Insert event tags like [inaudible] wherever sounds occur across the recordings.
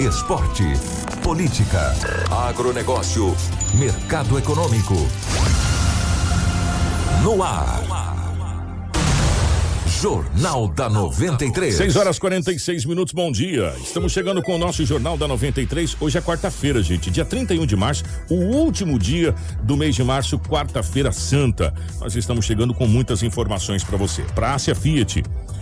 Esporte. Política. Agronegócio. Mercado econômico. No ar. Jornal da 93. 6 horas 46 minutos, bom dia. Estamos chegando com o nosso Jornal da 93. Hoje é quarta-feira, gente, dia 31 de março, o último dia do mês de março, quarta-feira santa. Nós estamos chegando com muitas informações para você. Para Ásia Fiat.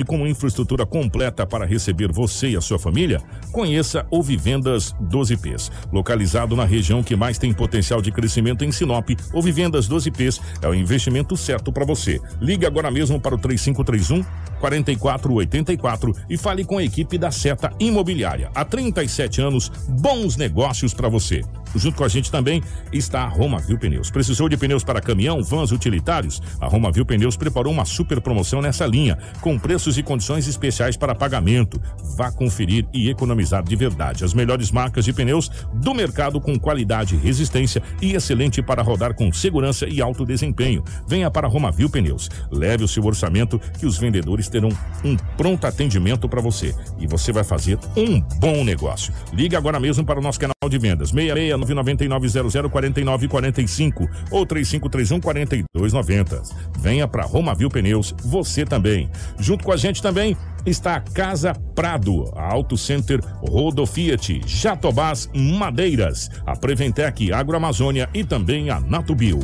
e com infraestrutura completa para receber você e a sua família, conheça o Vivendas 12Ps. Localizado na região que mais tem potencial de crescimento em Sinop, o Vivendas 12Ps é o investimento certo para você. Ligue agora mesmo para o 3531 4484 e fale com a equipe da Seta Imobiliária. Há 37 anos, bons negócios para você. Junto com a gente também está a Roma Viu Pneus. Precisou de pneus para caminhão, vans utilitários? A Roma Viu Pneus preparou uma super promoção nessa linha, com preços e condições especiais para pagamento. Vá conferir e economizar de verdade. As melhores marcas de pneus do mercado com qualidade, resistência e excelente para rodar com segurança e alto desempenho. Venha para a Roma Viu Pneus. Leve o seu orçamento que os vendedores terão um pronto atendimento para você e você vai fazer um bom negócio. Ligue agora mesmo para o nosso canal de vendas 66 999004945 ou 3531 4290. Venha para Romavil Pneus, você também. Junto com a gente também está a Casa Prado, a Auto Center Rodo Fiat, Jatobás Madeiras, a Preventec Agroamazônia e também a Natubio.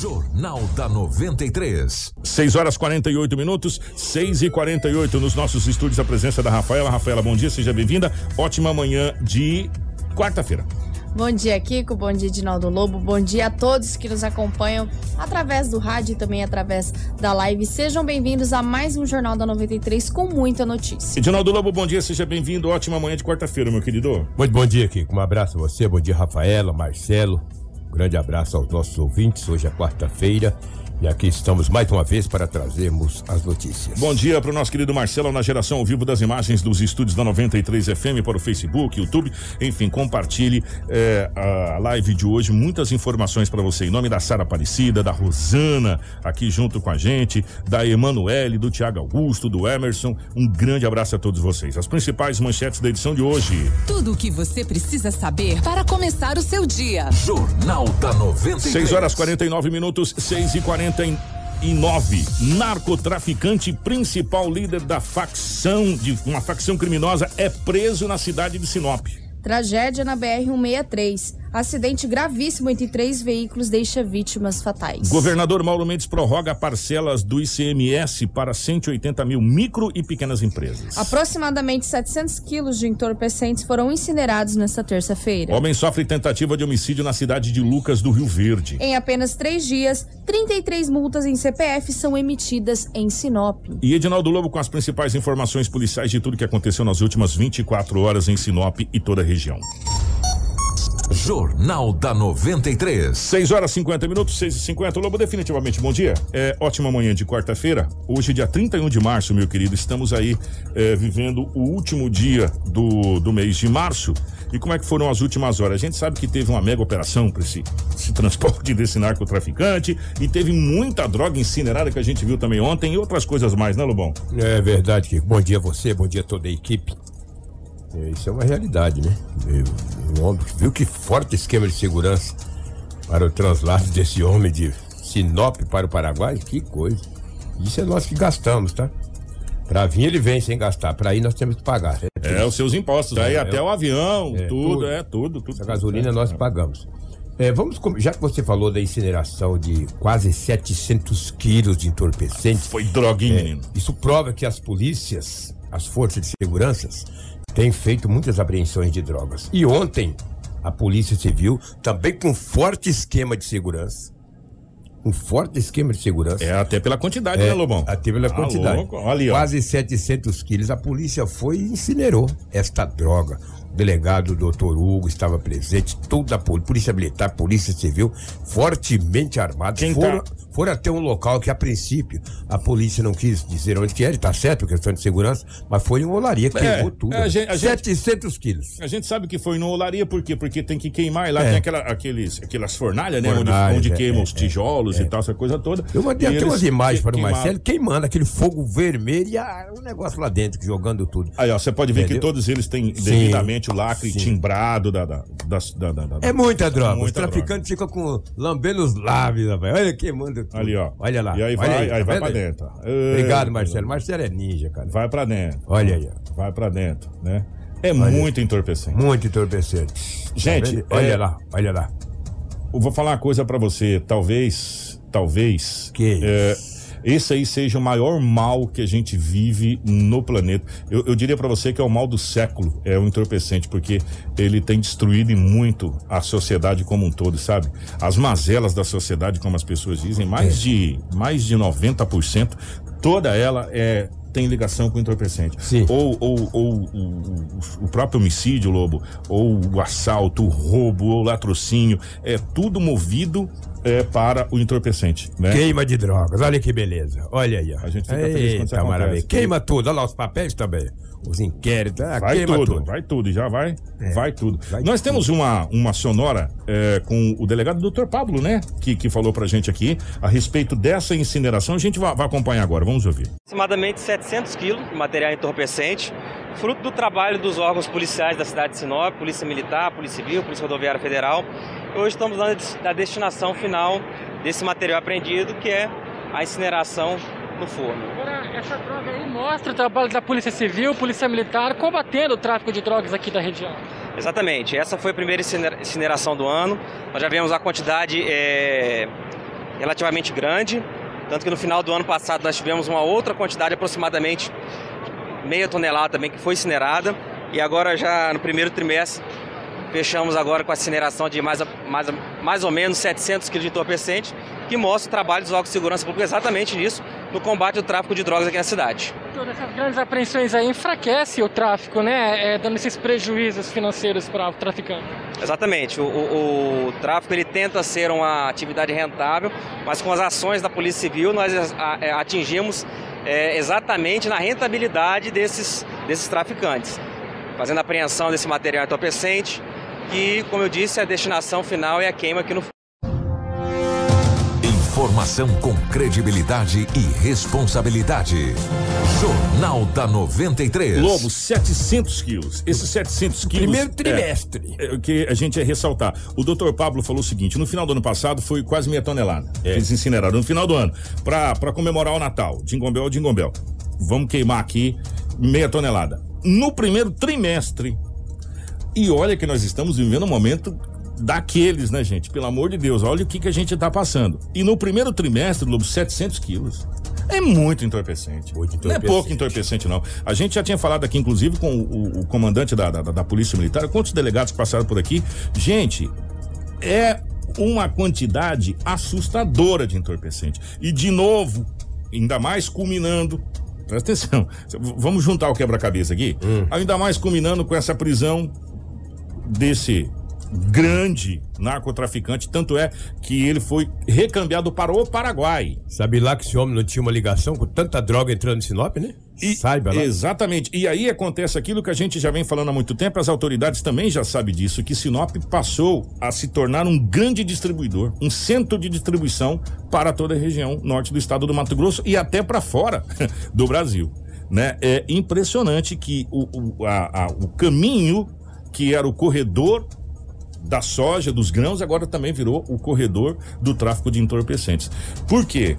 Jornal da 93. 6 horas 48 minutos, 6 e 48 nos nossos estúdios, a presença da Rafaela. Rafaela, bom dia, seja bem-vinda. Ótima manhã de quarta-feira. Bom dia, Kiko. Bom dia, Dinaldo Lobo. Bom dia a todos que nos acompanham através do rádio e também através da live. Sejam bem-vindos a mais um Jornal da 93 com muita notícia. Dinaldo Lobo, bom dia, seja bem-vindo. Ótima manhã de quarta-feira, meu querido. Muito bom dia, Kiko. Um abraço a você, bom dia, Rafaela, Marcelo. Um grande abraço aos nossos ouvintes. Hoje é quarta-feira. E aqui estamos mais uma vez para trazermos as notícias. Bom dia para o nosso querido Marcelo na geração ao vivo das imagens dos estúdios da 93 FM para o Facebook, YouTube. Enfim, compartilhe é, a live de hoje. Muitas informações para você. Em nome da Sara Aparecida, da Rosana, aqui junto com a gente, da Emanuele, do Tiago Augusto, do Emerson. Um grande abraço a todos vocês. As principais manchetes da edição de hoje. Tudo o que você precisa saber para começar o seu dia. Jornal da 93. 6 horas 49 minutos, 6 e 49 narcotraficante principal líder da facção de uma facção criminosa é preso na cidade de Sinop. Tragédia na BR-163. Acidente gravíssimo entre três veículos deixa vítimas fatais. Governador Mauro Mendes prorroga parcelas do ICMS para 180 mil micro e pequenas empresas. Aproximadamente 700 quilos de entorpecentes foram incinerados nesta terça-feira. Homem sofre tentativa de homicídio na cidade de Lucas do Rio Verde. Em apenas três dias, 33 multas em CPF são emitidas em Sinop. E Edinaldo Lobo com as principais informações policiais de tudo que aconteceu nas últimas 24 horas em Sinop e toda a região. Jornal da 93. 6 horas 50 minutos, 6 e 50 Lobo, definitivamente bom dia. É ótima manhã de quarta-feira. Hoje, dia 31 de março, meu querido. Estamos aí é, vivendo o último dia do, do mês de março. E como é que foram as últimas horas? A gente sabe que teve uma mega operação para esse, esse [laughs] transporte desse narcotraficante e teve muita droga incinerada que a gente viu também ontem e outras coisas mais, né, Lobão? É verdade, Kiko. Bom dia a você, bom dia a toda a equipe. É, Isso é uma realidade, né? O homem viu que forte esquema de segurança para o translado desse homem de Sinop para o Paraguai? Que coisa. Isso é nós que gastamos, tá? Pra vir ele vem sem gastar, pra ir nós temos que pagar. É, os seus impostos. Aí É, até é. o avião, É, tudo, tudo. é, tudo, tudo. Essa gasolina nós pagamos. É, vamos, com- já que você falou da incineração de quase 700 quilos de entorpecentes, Foi droguinha, é, menino. isso prova que as polícias, as forças de segurança, têm feito muitas apreensões de drogas. E ontem, a Polícia Civil, também com forte esquema de segurança, um forte esquema de segurança, É até pela quantidade, né, Lobão? até pela Tá quantidade. louco. Ó. Quase 700 quilos. A polícia foi e incinerou esta droga. O delegado doutor Hugo estava presente, toda a pol- polícia militar, polícia civil, fortemente armados. Quem foram, tá- foram até um local que, a princípio, a polícia não quis dizer onde que era, e tá certo, questão de segurança, mas foi em olaria, queimou tudo. é, a gente- a gente- 700 quilos. A gente sabe que foi no olaria, por quê? Porque tem que queimar e lá É. tem aquela, aqueles, aquelas fornalhas, né? Fornalhas, onde, onde é, queimam é, os tijolos e tal, essa coisa toda. Eu mandei até umas imagens para o. Marcelo queimando aquele fogo vermelho e ah, um negócio lá dentro, jogando tudo. Aí, ó, você pode ver Entendeu? que todos eles têm Sim, devidamente o lacre sim. timbrado da, da, da, da- da- É muita droga. Os Muita traficantes ficam com lambendo os lábios, rapaz. Olha queimando tudo. Ali, ó. Olha lá. E aí olha vai, aí, tá vai pra aí? dentro. Obrigado, Marcelo. Marcelo é ninja, cara. Vai pra dentro. Olha aí, ó. Vai pra dentro, né? É muito entorpecente. Muito entorpecente. Gente, Tá olha é- lá, olha lá. Eu vou falar uma coisa pra você. Talvez, talvez. Que é, esse aí seja o maior mal que a gente vive no planeta. Eu, eu diria pra você que é o mal do século, é o entorpecente, porque ele tem destruído muito a sociedade como um todo, sabe? As mazelas da sociedade, como as pessoas dizem, mais de mais de 90%, toda ela é tem ligação com o entorpecente. Sim. Ou, ou, ou o, próprio homicídio, Lobo, ou o assalto, o roubo, ou o latrocínio, é tudo movido é, para o entorpecente, né? Queima de drogas. Olha que beleza. Olha aí, ó. A gente fica feliz quando isso Eita, acontece. maravilha. Queima tudo. Olha lá os papéis também. Os inquéritos. Ah, Vai queima tudo, tudo. vai tudo, já vai, É, vai tudo. vai Nós tudo. temos uma, uma sonora é, com o delegado doutor Pablo, né? Que, que falou pra gente aqui a respeito dessa incineração. A gente vai, vai acompanhar agora, vamos ouvir. aproximadamente 700 quilos de material entorpecente, fruto do trabalho dos órgãos policiais da cidade de Sinop, Polícia Militar, Polícia Civil, Polícia Rodoviária Federal. Hoje estamos dando a destinação final desse material apreendido, que é a incineração no forno. Agora, essa droga aí mostra o trabalho da Polícia Civil, Polícia Militar, combatendo o tráfico de drogas aqui da região. Exatamente, essa foi a primeira incinera- incineração do ano. Nós já vemos a quantidade é, relativamente grande, tanto que no final do ano passado nós tivemos uma outra quantidade, aproximadamente meia tonelada também, que foi incinerada. E agora já no primeiro trimestre fechamos agora com a incineração de mais, mais, mais ou menos 700 quilos de entorpecente, que mostra o trabalho dos órgãos de segurança pública exatamente nisso, no combate ao tráfico de drogas aqui na cidade. Todas essas grandes apreensões aí enfraquecem o tráfico, né? É, dando esses prejuízos financeiros para o traficante. Exatamente. O, o- o tráfico ele tenta ser uma atividade rentável, mas com as ações da Polícia Civil nós a- a- atingimos é, exatamente na rentabilidade desses, desses traficantes, fazendo a apreensão desse material entorpecente, que, como eu disse, a destinação final é a queima aqui no Informação com credibilidade e responsabilidade. Jornal da 93. Lobo, 700 quilos. Esses 700 quilos. Primeiro é, trimestre. É, o que a gente ia ressaltar. O doutor Pablo falou o seguinte: no final do ano passado foi quase meia tonelada. É. Eles incineraram. No final do ano, pra, pra comemorar o Natal, Jingle Bell, Jingle Bell. Vamos queimar aqui meia tonelada. No primeiro trimestre. E olha que nós estamos vivendo um momento daqueles, né, gente? Pelo amor de Deus, olha o que, que a gente tá passando. E no primeiro trimestre, Lobo, 700 quilos. É muito entorpecente. Muito Não é entorpecente. pouco entorpecente, não. A gente já tinha falado aqui, inclusive, com o, o comandante da, da, da Polícia Militar, quantos delegados passaram por aqui. Gente, é uma quantidade assustadora de entorpecente. E, de novo, ainda mais culminando. Presta atenção. Vamos juntar o quebra-cabeça aqui. Ainda mais culminando com essa prisão desse grande narcotraficante. Tanto é que ele foi recambiado para o Paraguai. Sabe lá que esse homem não tinha uma ligação com tanta droga entrando em Sinop, né? Saiba lá. Exatamente. E aí acontece aquilo que a gente já vem falando há muito tempo, as autoridades também já sabem disso, que Sinop passou a se tornar um grande distribuidor, um centro de distribuição para toda a região norte do estado do Mato Grosso e até para fora [laughs] do Brasil. Né? É impressionante que o, o, a- a- o caminho que era o corredor da soja, dos grãos, agora também virou o corredor do tráfico de entorpecentes. Por quê?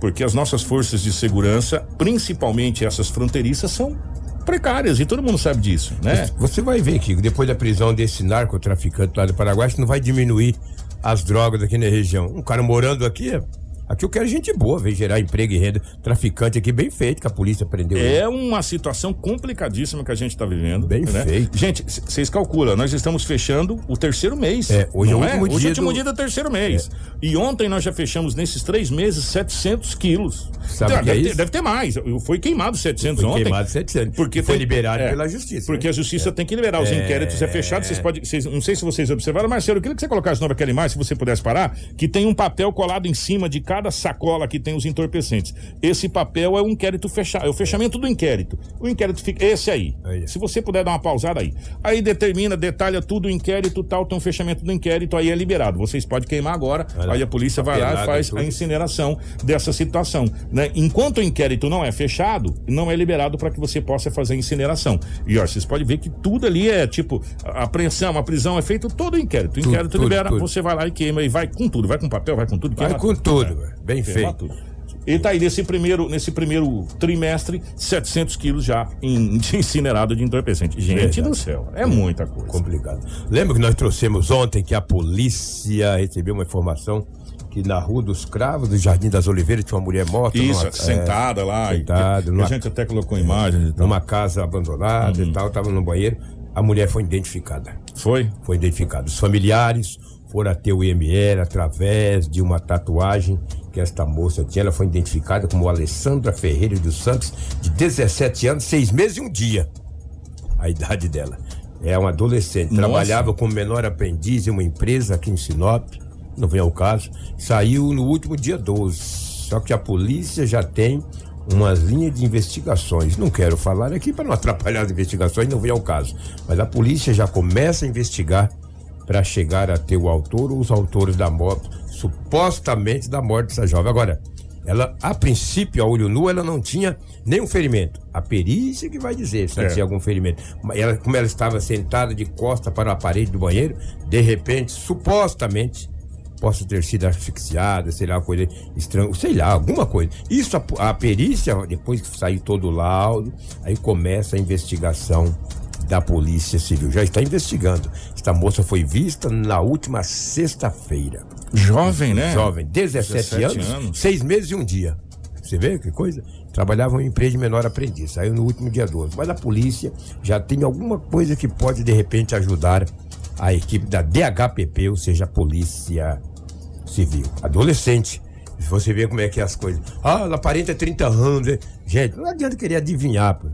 Porque as nossas forças de segurança, principalmente essas fronteiriças, são precárias e todo mundo sabe disso, né? Você vai ver que depois da prisão desse narcotraficante lá do Paraguai, isso não vai diminuir as drogas aqui na região. Um cara morando aqui, aqui eu quero gente boa, ver gerar emprego e renda. Traficante aqui bem feito, que a polícia prendeu. ele. É uma situação complicadíssima que a gente está vivendo. Bem né? feito. Gente, vocês calculam, nós estamos fechando o terceiro mês. É, hoje é o não último Hoje dia é o último do- É. dia do terceiro mês. E ontem nós já fechamos nesses três meses 700 quilos. Sabe Então, que é deve, ter, isso? deve ter mais. Foi queimado 700 Foi ontem. queimado 700. Porque Foi tem- liberado é, pela justiça. Porque né? a justiça tem que liberar os É. inquéritos é fechado. Vocês podem, vocês, não sei se vocês observaram, Marcelo, eu queria que você colocasse de novo aquela imagem, se você pudesse parar, que tem um papel colado em cima de cada sacola que tem os entorpecentes. Esse papel é o inquérito fechado, é o fechamento do inquérito. O inquérito fica esse aí. Se você puder dar uma pausada aí. Aí determina, detalha tudo o inquérito, tal, tem um fechamento do inquérito, aí é liberado. Vocês podem queimar agora, Olha aí a polícia vai lá e papelada, faz tudo. a incineração dessa situação, né? Enquanto o inquérito não é fechado, não é liberado para que você possa fazer a incineração. E ó, vocês podem ver que tudo ali é tipo a apreensão, a prisão é feito todo o inquérito. O Tudo, inquérito tudo, libera, tudo. você vai lá e queima e vai com tudo, vai com papel, vai com tudo, Vai com tudo. Bem feito. E tá aí nesse primeiro, nesse primeiro trimestre, 700 quilos já em, de incinerado de entorpecente. Gente Verdade. do céu, é muita coisa. Complicado. Lembra que nós trouxemos ontem que a polícia recebeu uma informação que na Rua dos Cravos, do Jardim das Oliveiras, tinha uma mulher morta. Isso, numa- sentada lá. e- sentada, e numa- a gente até colocou imagens numa casa abandonada Uhum. e tal, tava no banheiro. A mulher foi identificada. Foi? Foi identificada. Os familiares foram até o IML através de uma tatuagem que esta moça tinha. Ela foi identificada como Alessandra Ferreira dos Santos, de 17 anos, 6 meses e um dia. A idade dela. É uma adolescente. Nossa. Trabalhava como menor aprendiz em uma empresa aqui em Sinop. Não vem ao caso. Saiu no último dia 12. Só que a polícia já tem uma linha de investigações. Não quero falar aqui para não atrapalhar as investigações, não vem ao caso. Mas a polícia já começa a investigar para chegar a ter o autor ou os autores da morte, supostamente da morte dessa jovem. Agora, ela, a princípio, a olho nu, ela não tinha nenhum ferimento. A perícia que vai dizer se ela É. tinha algum ferimento. Ela, como ela estava sentada de costa para a parede do banheiro, de repente, supostamente, possa ter sido asfixiada, sei lá, uma coisa estranha, sei lá, alguma coisa. Isso, a, a perícia, depois que sair todo o laudo, aí começa a investigação da Polícia Civil. Já está investigando. Esta moça foi vista na última sexta-feira. Jovem, né? Jovem, 17, 17 anos, anos. seis meses e um dia. Você vê que coisa? Trabalhava em uma empresa de menor aprendiz, saiu no último dia 12. Mas a polícia já tem alguma coisa que pode, de repente, ajudar a equipe da DHPP, ou seja, a Polícia Civil. Adolescente. Se você vê como é que é as coisas. Ah, ela aparenta 30 anos. Gente, não adianta querer adivinhar, pô.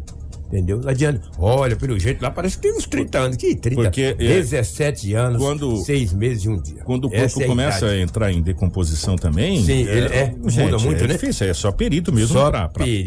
Entendeu? Não adianta. Olha, pelo jeito lá parece que tem uns 30 anos. Que 30? Porque, é, 17 anos, quando- 6 meses e um dia. Quando o corpo é a começa idade. a entrar em decomposição também. Sim, ele é, muda gente, muito, é né? difícil, é só perito mesmo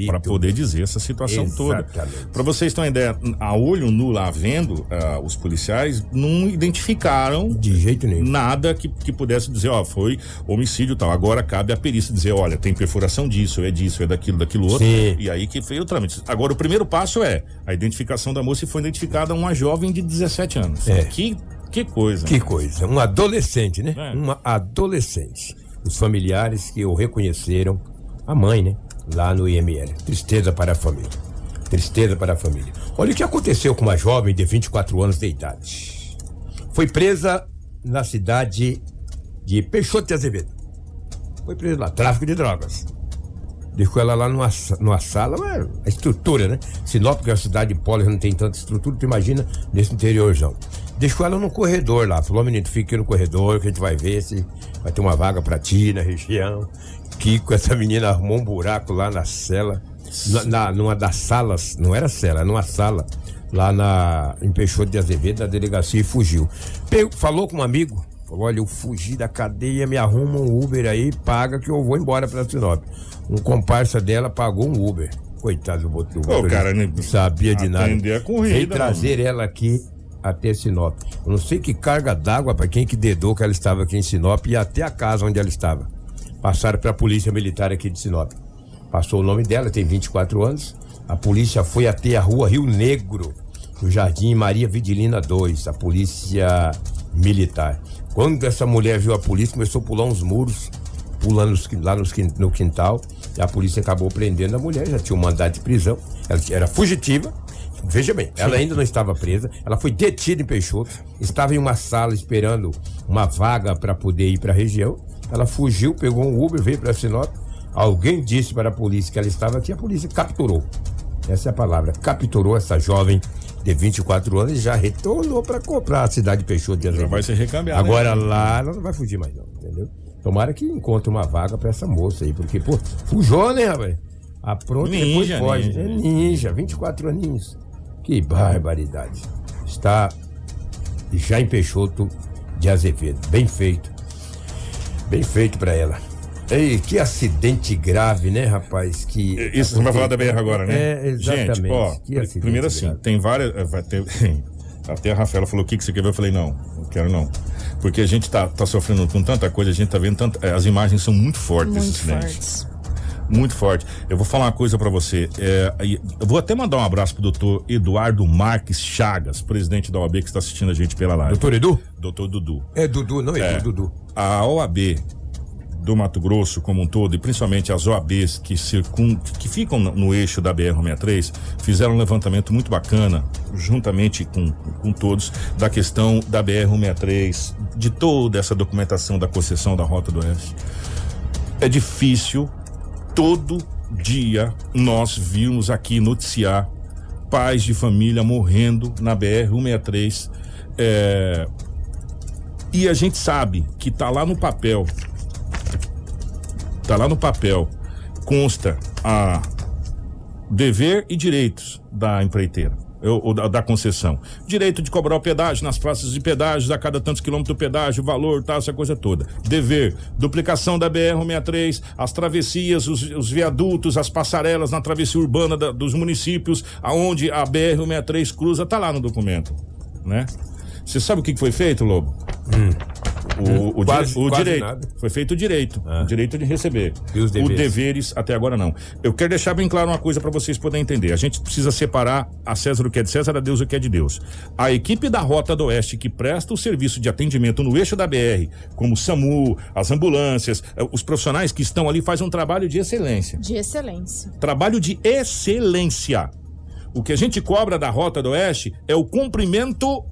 pra poder dizer essa situação toda. Exatamente. Pra vocês terem uma ideia, a olho nu lá vendo, ah, os policiais não identificaram De jeito nenhum. nada que, que pudesse dizer, ó, foi homicídio e tal. Agora cabe à perícia dizer, olha, tem perfuração disso, é disso, é daquilo, daquilo outro. Sim. E aí que foi o trâmite. Agora, o primeiro passo é a identificação da moça foi identificada uma jovem de 17 anos. É. Que, que coisa. Que coisa. Um adolescente, né? É. Uma adolescente. Os familiares que o reconheceram, a mãe, né? Lá no IML. Tristeza para a família. Tristeza para a família. Olha o que aconteceu com uma jovem de 24 anos de idade. Foi presa na cidade de Peixoto de Azevedo. Foi presa lá, tráfico de drogas. Deixou ela lá numa, numa sala, mas a estrutura, né? Sinop, que é uma cidade de polo, não tem tanta estrutura, tu imagina nesse interiorzão. Deixou ela no corredor lá. Falou, menino, fica aqui no corredor que a gente vai ver se vai ter uma vaga pra ti na região. Kiko, essa menina arrumou um buraco lá na cela, na, na- numa das salas, não era cela, era numa sala, lá na, em Peixoto de Azevedo, na delegacia, e fugiu. Pegou- falou com um amigo, falou, olha, eu fugi da cadeia, me arruma um Uber aí, paga que eu vou embora pra Sinop. Um comparsa dela pagou um Uber. Coitado do botou. Ô, cara, nem- não sabia de nada. atender a corrida, Veio não. trazer ela aqui até Sinop. Eu não sei que carga d'água para quem que dedou que ela estava aqui em Sinop e até a casa onde ela estava. Passaram para a polícia militar aqui de Sinop. Passou o nome dela, tem 24 anos. A polícia foi até a rua Rio Negro, no Jardim Maria Vidilina 2, a polícia militar. Quando essa mulher viu a polícia, começou a pular uns muros, pulando lá no quintal. E a polícia acabou prendendo a mulher, já tinha um mandado de prisão. Ela era fugitiva, Veja bem, ela ainda não estava presa, ela foi detida em Peixoto, estava em uma sala esperando uma vaga para poder ir para a região. Ela fugiu, pegou um Uber, veio para Sinop. Alguém disse para a polícia que ela estava aqui, a polícia capturou. Essa é a palavra. Capturou essa jovem de 24 anos e já retornou para comprar a cidade de Peixoto de Azevedo. vai ser recambiada, Agora né? lá ela não vai fugir mais não, entendeu? Tomara que encontre uma vaga para essa moça aí, porque, pô, fujou, né, rapaz? Apronta e depois foge. ninja. É ninja, 24 aninhos. Que barbaridade. Está já em Peixoto de Azevedo. Bem feito. Bem feito pra ela. Ei, que acidente grave, né, rapaz? Que Isso, você vai falar da BR agora, né? É, exatamente. Gente, ó, Que primeiro assim, grave. tem várias. eh, Vai ter, [laughs] até a Rafaela falou: o que, que você quer ver? Eu falei: não, não quero não. Porque a gente tá, tá sofrendo com tanta coisa, a gente tá vendo tanta. eh, As imagens são muito fortes desse Muito acidente. fortes. Muito forte. Eu vou falar uma coisa pra você. é, eu vou até mandar um abraço pro doutor Eduardo Marques Chagas, presidente da OAB, que está assistindo a gente pela live. Doutor Edu? Doutor Dudu. É Dudu, não é, É. Dudu. A OAB do Mato Grosso como um todo, e principalmente as OABs que, circun, que ficam no, eixo da BR-63, fizeram um levantamento muito bacana, juntamente com, com todos, da questão da BR-163, de toda essa documentação da concessão da Rota do Oeste. É difícil, todo dia nós vimos aqui noticiar pais de família morrendo na BR-163. É, e a gente sabe que tá lá no papel, tá lá no papel, consta a dever e direitos da empreiteira. Ou, da, da concessão. Direito de cobrar o pedágio nas praças de pedágios, a cada tantos quilômetros do pedágio, valor, tal, essa coisa toda. Dever, duplicação da BR-163, as travessias, os, os viadutos, as passarelas na travessia urbana da- dos municípios, aonde a BR-163 cruza, tá lá no documento, né? Você sabe o que foi feito, Lobo? O, o, Quase- dire- o quase direito. nada. Foi feito o direito. Ah. O direito de receber. E os deveres? O deveres até agora não. Eu quero deixar bem claro uma coisa para vocês poderem entender. A gente precisa separar a César o que é de César, a Deus o que é de Deus. A equipe da Rota do Oeste que presta o serviço de atendimento no eixo da BR, como o SAMU, as ambulâncias, eh, os profissionais que estão ali fazem um trabalho de excelência. De excelência. Trabalho de excelência. O que a gente cobra da Rota do Oeste é o cumprimento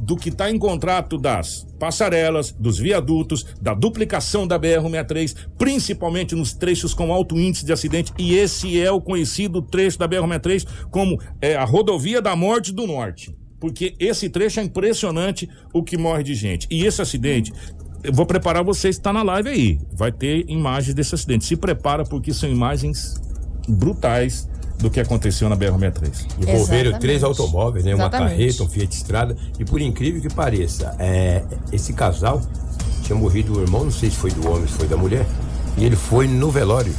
do que está em contrato das passarelas, dos viadutos, da duplicação da BR-163, principalmente nos trechos com alto índice de acidente. E esse é o conhecido trecho da BR-163 como é, a rodovia da morte do norte. Porque esse trecho é impressionante o que morre de gente. E esse acidente, eu vou preparar vocês, está na live aí. Vai ter imagens desse acidente. Se prepara porque são imagens brutais do que aconteceu na BR-163. Envolveram três automóveis, né? Uma carreta, um Fiat Estrada. E por incrível que pareça, é, esse casal tinha morrido o irmão, não sei se foi do homem, se foi da mulher. E ele foi no velório.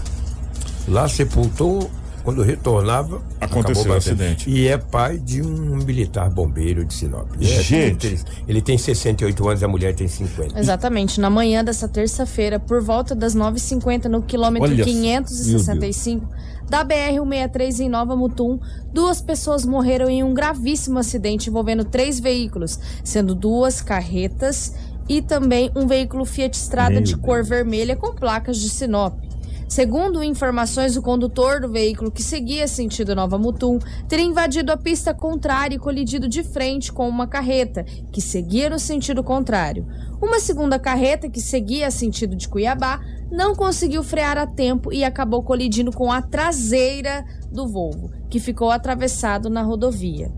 Lá sepultou, quando retornava. Aconteceu o acidente. E é pai de um militar bombeiro de Sinop. É, Gente. Ele, ele tem 68 anos e a mulher tem 50. Exatamente. Na manhã dessa terça-feira, por volta das 9h50, no quilômetro Olha, 565 da BR-163 em Nova Mutum, duas pessoas morreram em um gravíssimo acidente envolvendo três veículos, sendo duas carretas e também um veículo Fiat Strada de cor vermelha com placas de Sinop. Segundo informações, o condutor do veículo que seguia sentido Nova Mutum teria invadido a pista contrária e colidido de frente com uma carreta que seguia no sentido contrário. Uma segunda carreta que seguia sentido de Cuiabá não conseguiu frear a tempo e acabou colidindo com a traseira do Volvo, que ficou atravessado na rodovia.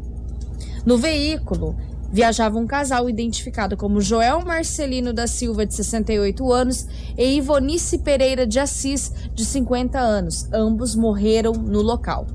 No veículo viajava um casal identificado como Joel Marcelino da Silva, de 68 anos, e Ivonice Pereira de Assis, de 50 anos. Ambos morreram no local.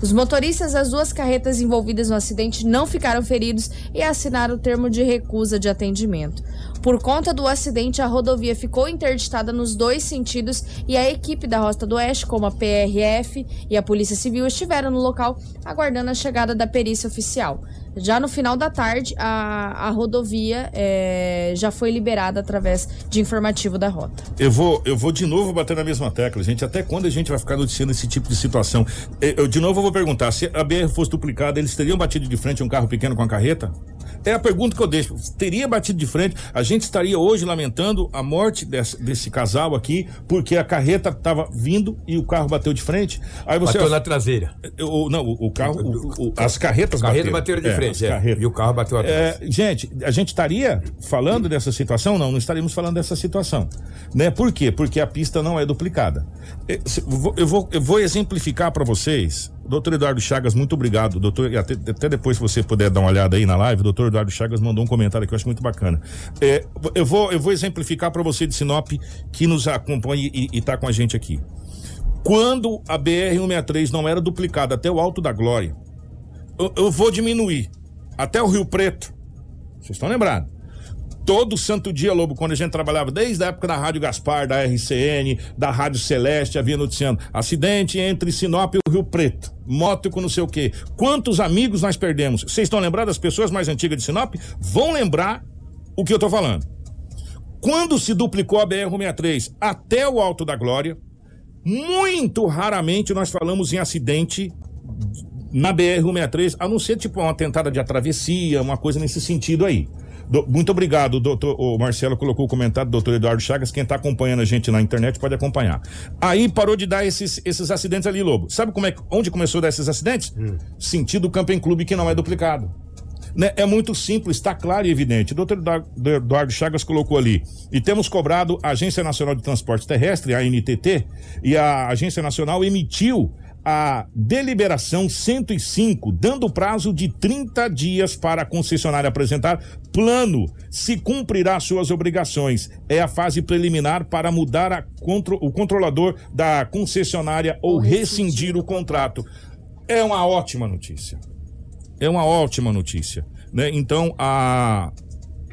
Os motoristas das duas carretas envolvidas no acidente não ficaram feridos e assinaram o termo de recusa de atendimento. Por conta do acidente, a rodovia ficou interditada nos dois sentidos e a equipe da Rota do Oeste, como a PRF e a Polícia Civil, estiveram no local aguardando a chegada da perícia oficial. Já no final da tarde, a, a rodovia é, já foi liberada através de informativo da rota. Eu vou, eu vou de novo bater na mesma tecla, gente. Até quando a gente vai ficar noticiando esse tipo de situação? Eu, eu, de novo eu vou perguntar: se a BR fosse duplicada, eles teriam batido de frente um carro pequeno com a carreta? É a pergunta que eu deixo. Teria batido de frente? A gente estaria hoje lamentando a morte desse, desse casal aqui, porque a carreta estava vindo e o carro bateu de frente. Aí você. Bateu na traseira. O, não, o, o carro. O, o, as carretas carreta bateram. bateram de é, frente, é, e o carro bateu atrás. É, gente, a gente estaria falando dessa situação? Não, não estaríamos falando dessa situação. Né? Por quê? Porque a pista não é duplicada. É, eu vou, eu vou exemplificar para vocês Doutor Eduardo Chagas, muito obrigado. Doutor, até, até, depois, se você puder dar uma olhada aí na live, o doutor Eduardo Chagas mandou um comentário que eu acho muito bacana. É, eu, vou, eu vou exemplificar para você de Sinop que nos acompanha e está com a gente aqui. Quando a BR-163 não era duplicada até o Alto da Glória, eu, eu vou diminuir até o Rio Preto. Vocês estão lembrados? todo santo dia, Lobo, quando a gente trabalhava, desde a época da Rádio Gaspar, da RCN, da Rádio Celeste, havia noticiando acidente entre Sinop e o Rio Preto, moto com não sei o quê. Quantos amigos nós perdemos? Vocês estão lembrados das pessoas mais antigas de Sinop? Vão lembrar o que eu tô falando. Quando se duplicou a BR-163 até o Alto da Glória, muito raramente nós falamos em acidente na BR-163, a não ser tipo uma tentada de travessia, uma coisa nesse sentido aí. Do, muito obrigado, doutor. O Marcelo colocou o comentário do doutor Eduardo Chagas. Quem está acompanhando a gente na internet pode acompanhar. Aí parou de dar esses, esses acidentes ali, Lobo. Sabe como é, onde começou a dar esses acidentes? Hum. Sentido Camping Clube que não é duplicado. Né? É muito simples, está claro e evidente. O doutor Eduardo Chagas colocou ali. E temos cobrado a Agência Nacional de Transporte Terrestre, a ANTT, e a Agência Nacional emitiu a deliberação 105, dando prazo de 30 dias para a concessionária apresentar plano se cumprirá suas obrigações. É a fase preliminar para mudar a, contro, o controlador da concessionária ou, ou rescindir, rescindir o contrato. É uma ótima notícia. É uma ótima notícia. Né? Então, a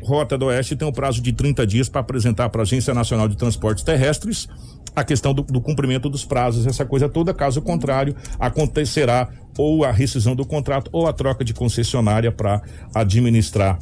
Rota do Oeste tem um prazo de 30 dias para apresentar para a Agência Nacional de Transportes Terrestres a questão do, do, cumprimento dos prazos, essa coisa toda. Caso contrário, acontecerá ou a rescisão do contrato ou a troca de concessionária para administrar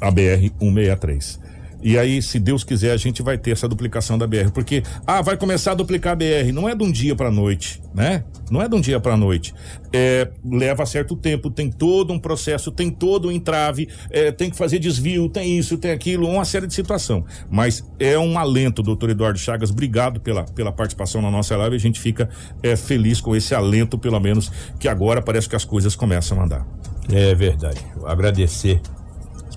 a BR 163. E aí, se Deus quiser, a gente vai ter essa duplicação da BR, porque ah, vai começar a duplicar a BR, não é de um dia para noite, né? Não é de um dia para noite. É, leva certo tempo, tem todo um processo, tem todo um entrave, é, tem que fazer desvio, tem isso, tem aquilo, uma série de situação. Mas é um alento, doutor Eduardo Chagas, obrigado pela, pela participação na nossa live. A gente fica é, feliz com esse alento, pelo menos, que agora parece que as coisas começam a andar. É verdade. Agradecer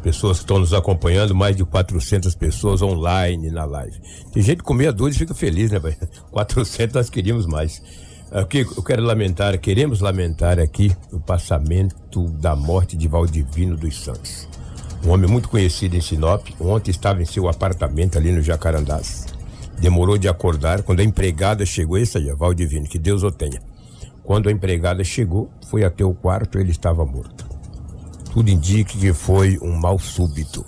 pessoas que estão nos acompanhando, mais de 400 pessoas online na live. Tem gente com meia dúzia e fica feliz, né, pai? [laughs] 400 nós queríamos mais. Aqui eu quero lamentar, queremos lamentar aqui o passamento da morte de Valdivino dos Santos. Um homem muito conhecido em Sinop, ontem estava em seu apartamento ali no Jacarandás. Demorou de acordar quando a empregada chegou, esse aí, Valdivino, que Deus o tenha. Quando a empregada chegou, foi até o quarto, ele estava morto. Tudo indica que foi um mal súbito,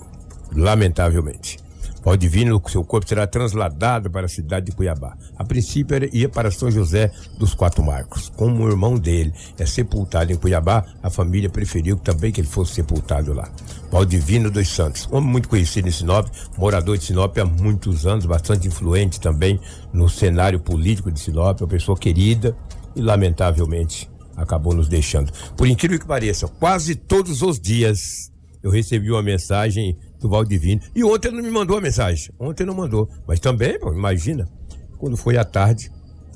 lamentavelmente. Pode vir, seu corpo será transladado para a cidade de Cuiabá. A princípio ia para São José dos Quatro Marcos. Como o irmão dele é sepultado em Cuiabá, a família preferiu também que ele fosse sepultado lá. Valdivino dos Santos, homem muito conhecido em Sinop, morador de Sinop há muitos anos, bastante influente também no cenário político de Sinop, uma pessoa querida e lamentavelmente acabou nos deixando. Por incrível que pareça, quase todos os dias eu recebi uma mensagem do Valdivino. E ontem não me mandou a mensagem. Ontem não mandou. Mas também, pô, imagina. Quando foi à tarde,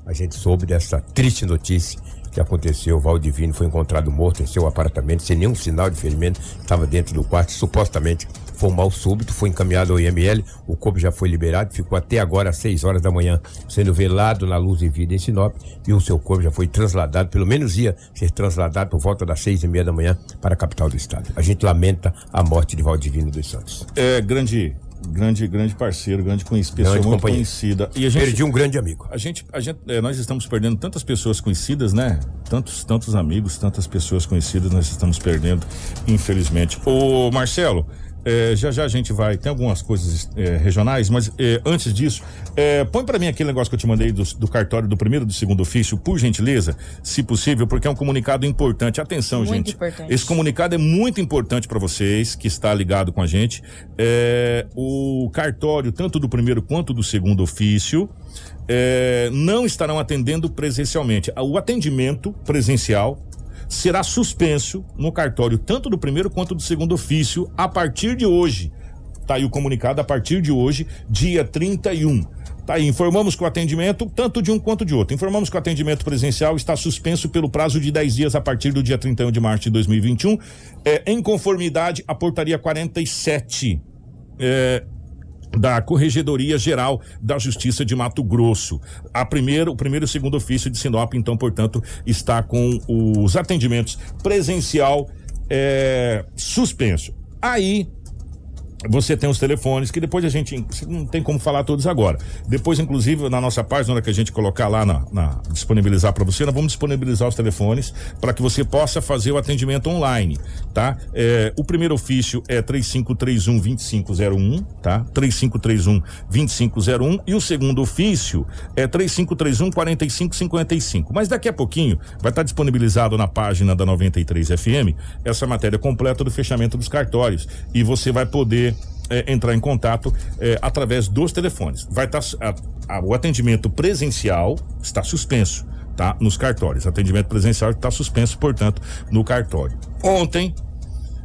a gente soube dessa triste notícia que aconteceu. Valdivino foi encontrado morto em seu apartamento, sem nenhum sinal de ferimento. Estava dentro do quarto, supostamente foi um mal súbito, foi encaminhado ao IML, o corpo já foi liberado, ficou até agora às 6 horas da manhã sendo velado na Luz e Vida em Sinop e o seu corpo já foi trasladado, pelo menos ia ser trasladado por volta das seis e meia da manhã para a capital do estado. A gente lamenta a morte de Valdivino dos Santos. É, grande grande grande parceiro, grande conhecido, pessoa grande muito conhecida. E a gente, Perdi um grande amigo. A gente, a gente, é, nós estamos perdendo tantas pessoas conhecidas, né? Tantos, tantos amigos, tantas pessoas conhecidas nós estamos perdendo, infelizmente. Ô Marcelo, É, já já a gente vai. Tem algumas coisas é, regionais, mas é, antes disso, é, põe para mim aquele negócio que eu te mandei do, do cartório do primeiro e do segundo ofício, por gentileza, se possível, porque é um comunicado importante. Atenção, Muito gente. importante. Esse comunicado é muito importante para vocês que está ligado com a gente. É, o cartório, tanto do primeiro quanto do segundo ofício, é, não estarão atendendo presencialmente. O atendimento presencial será suspenso no cartório, tanto do primeiro quanto do segundo ofício, a partir de hoje. Tá aí o comunicado a partir de hoje, dia 31. Tá aí, informamos que o atendimento, tanto de um quanto de outro, informamos que o atendimento presencial está suspenso pelo prazo de 10 dias a partir do dia 31 de março de 2021, é, em conformidade à portaria 47. É, da Corregedoria Geral da Justiça de Mato Grosso. A primeiro, o primeiro e segundo ofício de Sinop, então, portanto, está com os atendimentos presencial é, suspenso. Aí você tem os telefones que depois a gente não tem como falar todos agora. Depois, inclusive, na nossa página, na hora que a gente colocar lá na, na disponibilizar para você, nós vamos disponibilizar os telefones para que você possa fazer o atendimento online, tá? É, o primeiro ofício é 3531 2501, tá? 3531 2501 e o segundo ofício é 3531 4555. Mas daqui a pouquinho vai estar disponibilizado na página da 93 FM essa matéria completa do fechamento dos cartórios e você vai poder é, entrar em contato é, através dos telefones. Vai estar o atendimento presencial está suspenso, tá? Nos cartórios. Atendimento presencial está suspenso, portanto, no cartório. Ontem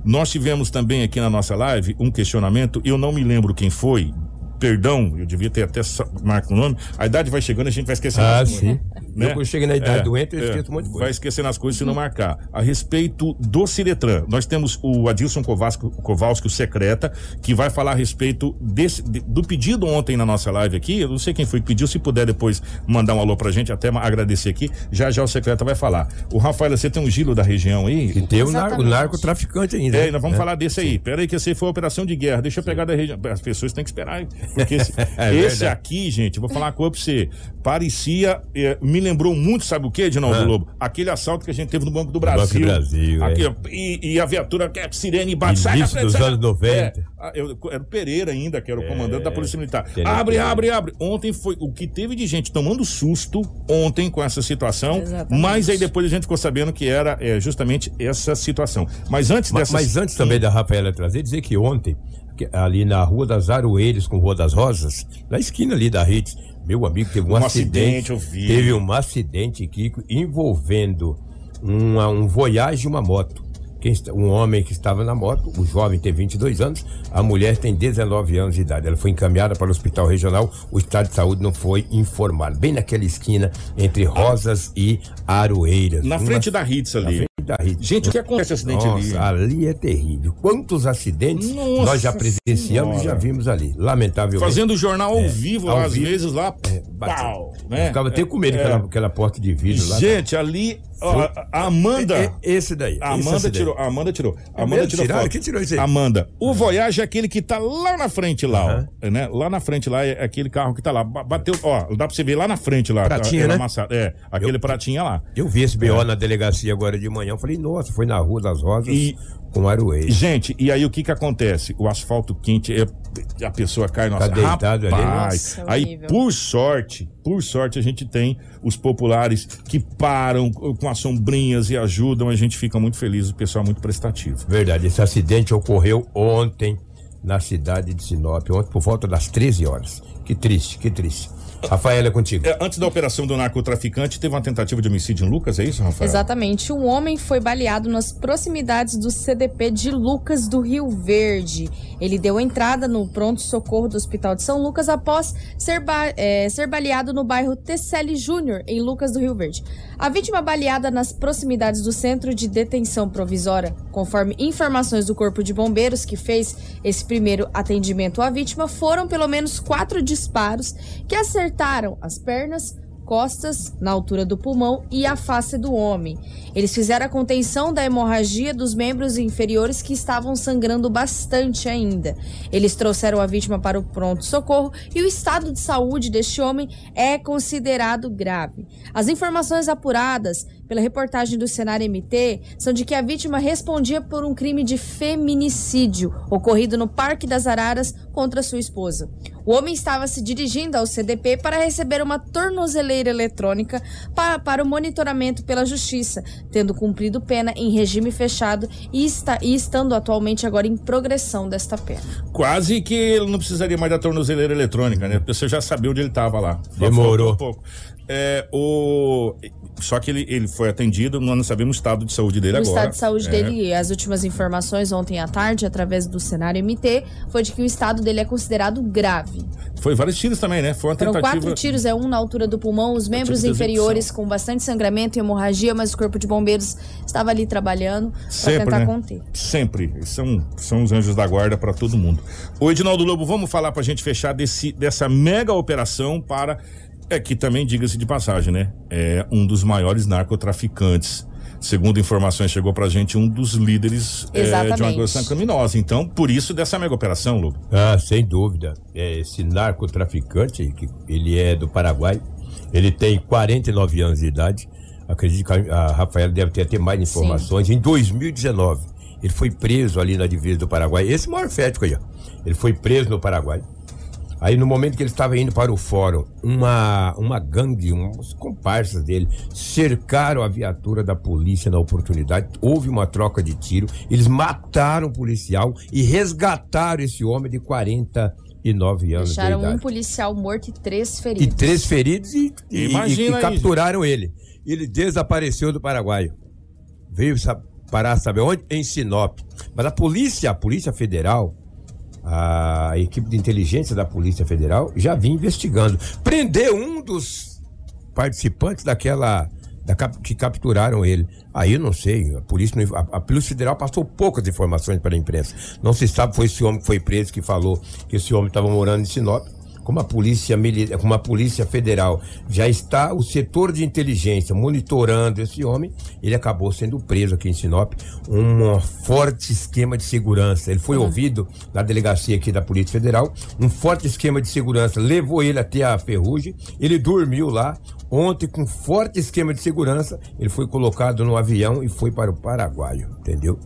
nós tivemos também aqui na nossa live um questionamento. Eu não me lembro quem foi. Perdão, eu devia ter até marco o nome. A idade vai chegando, a gente vai esquecendo. Ah, sim. Né? Eu, quando cheguei na idade É, doente, eu é, esqueço um monte de Vai coisa. esquecendo as coisas se não marcar. A respeito do Ciretran, nós temos o Adilson Kowalski, Kowalski, o secreta, que vai falar a respeito desse, de- do pedido ontem na nossa live aqui. Eu não sei quem foi que pediu, se puder depois mandar um alô pra gente, até agradecer aqui. Já já o secreta vai falar. O Rafael, você tem um gilo da região aí? E tem o, nar o narcotraficante ainda. É, né? nós vamos É. falar desse aí. Pera aí que esse aí foi a operação de guerra. Deixa eu pegar da região. As pessoas têm que esperar, hein? [laughs] Porque esse, É esse aqui, gente, vou falar uma coisa pra você. Parecia, me lembrou muito, sabe o que, Edinaldo Ah. Lobo? Aquele assalto que a gente teve no Banco do Banco Brasil. do Brasil, Aqui, é. e, e a viatura, que é sirene bate, sai da frente, dos anos 90. É, eu- era o Pereira ainda, que era o comandante da Polícia Militar. Abre, abre, abre. Ontem foi o que teve de gente tomando susto ontem com essa situação, Exatamente. mas aí depois a gente ficou sabendo que era eh, justamente essa situação. Mas antes dessa Mas antes também da Rafaela trazer, dizer que ontem, que- ali na Rua das Aroeiras com Rua das Rosas, na esquina ali da Rede, meu amigo teve um, Um acidente. acidente. Teve um acidente, Kiko, envolvendo uma, um Voyage e uma moto. Quem um homem que estava na moto, o jovem tem 22 anos, a mulher tem 19 anos de idade. Ela foi encaminhada para o hospital regional, o estado de saúde não foi informado. Bem naquela esquina entre Rosas e Aroeiras. Na Uma- frente da Ritz ali. Da Rede. Gente, o que acontece esse acidente Nossa, ali? ali é terrível. Quantos acidentes Nossa nós já presenciamos e já vimos ali. Lamentavelmente. Fazendo o jornal ao É, vivo, ao às vivo. vezes lá, bateu. pau, Eu né? ficava até com medo É. daquela aquela porta de vidro lá. Gente, ali, ó, a Amanda... É, é, esse daí. A esse Amanda acidente. tirou, a Amanda tirou. A Amanda tirou Tiraram? Quem tirou isso aí? Amanda, o Voyage é aquele que tá lá na frente lá, Aham. ó, né? Lá na frente lá é aquele carro que tá lá. Ba- Bateu, ó, dá pra você ver lá na frente lá. Pratinha, tá, né? amassado. É, aquele Eu- pratinha lá. Eu vi esse BO É. na delegacia agora de manhã. Eu falei, nossa, foi na Rua das Rosas E- com Aroeira. Gente, e aí o que que acontece? O asfalto quente, é, a pessoa cai no Tá asfalto. deitado ali, né? Rapaz, Nossa, aí horrível. por sorte, por sorte a gente tem os populares que param com as sombrinhas e ajudam, a gente fica muito feliz, o pessoal é muito prestativo. Verdade, esse acidente ocorreu ontem na cidade de Sinop, ontem por volta das 13 horas. Que triste, que triste. Rafaela, é contigo. É, antes da operação do narcotraficante, teve uma tentativa de homicídio em Lucas, é isso, Rafael? Exatamente. Um homem foi baleado nas proximidades do CDP de Lucas do Rio Verde. Ele deu entrada no pronto-socorro do Hospital de São Lucas após ser, ba- eh, ser baleado no bairro Tesselli Júnior, em Lucas do Rio Verde. A vítima baleada nas proximidades do centro de detenção provisória. Conforme informações do Corpo de Bombeiros, que fez esse primeiro atendimento à vítima, foram pelo menos quatro disparos que acertaram as pernas, costas, na altura do pulmão e a face do homem. Eles fizeram a contenção da hemorragia dos membros inferiores que estavam sangrando bastante ainda. Eles trouxeram a vítima para o pronto-socorro e o estado de saúde deste homem é considerado grave. As informações apuradas pela reportagem do Cenário MT são de que a vítima respondia por um crime de feminicídio ocorrido no Parque das Araras contra sua esposa. O homem estava se dirigindo ao CDP para receber uma tornozeleira eletrônica para, para o monitoramento pela Justiça, tendo cumprido pena em regime fechado e, está, e estando atualmente agora em progressão desta pena. Quase que ele não precisaria mais da tornozeleira eletrônica, né? Você já sabia onde ele estava lá. Demorou. Um pouco. É, o... Só que ele, ele foi atendido, nós não sabemos o estado de saúde dele O agora. estado de saúde É. dele, as últimas informações ontem à tarde, através do cenário MT, foi de que o estado dele é considerado grave. Foi vários tiros também, né? Foi uma Foram tentativa. quatro tiros, é um na altura do pulmão, os membros inferiores com bastante sangramento e hemorragia, mas o corpo de bombeiros estava ali trabalhando para Sempre, tentar né? conter. Sempre. São, são os anjos da guarda para todo mundo. Ô, Edinaldo Lobo, vamos falar pra gente fechar desse, dessa mega operação para. É que também, diga-se de passagem, né? É um dos maiores narcotraficantes. Segundo informações, chegou pra gente um dos líderes é, de uma organização criminosa. Então, por isso dessa mega operação, Lobo. Ah, sem dúvida. É, esse narcotraficante, que ele é do Paraguai, ele tem 49 anos de idade. Acredito que a, Rafaela deve ter até mais informações. Em 2019, ele foi preso ali na divisa do Paraguai. Esse morfético aí, ó. Ele foi preso no Paraguai. Aí no momento que ele estava indo para o fórum, uma, uma gangue, uns comparsas dele, cercaram a viatura da polícia na oportunidade. Houve uma troca de tiro. Eles mataram o policial e resgataram esse homem de 49 anos Deixaram de idade. um policial morto e três E feridos. três feridos e, e- e- e capturaram ele. Ele desapareceu do Paraguai. Veio sa- parar, sabe onde? Em Sinop. Mas a polícia, a Polícia Federal, a equipe de inteligência da Polícia Federal já vinha investigando. Prendeu um dos participantes daquela. da que capturaram ele. Aí eu não sei, a polícia, a, a Polícia Federal passou poucas informações para a imprensa. Não se sabe foi esse homem que foi preso que falou que esse homem estava morando em Sinop. Como a polícia militar, como a polícia federal já está o setor de inteligência monitorando esse homem, ele acabou sendo preso aqui em Sinop. Um forte esquema de segurança. Ele foi ouvido na delegacia aqui da Polícia Federal. Um forte esquema de segurança levou ele até a Ferrugem. Ele dormiu lá. Ontem, com forte esquema de segurança, ele foi colocado no avião e foi para o Paraguai, entendeu?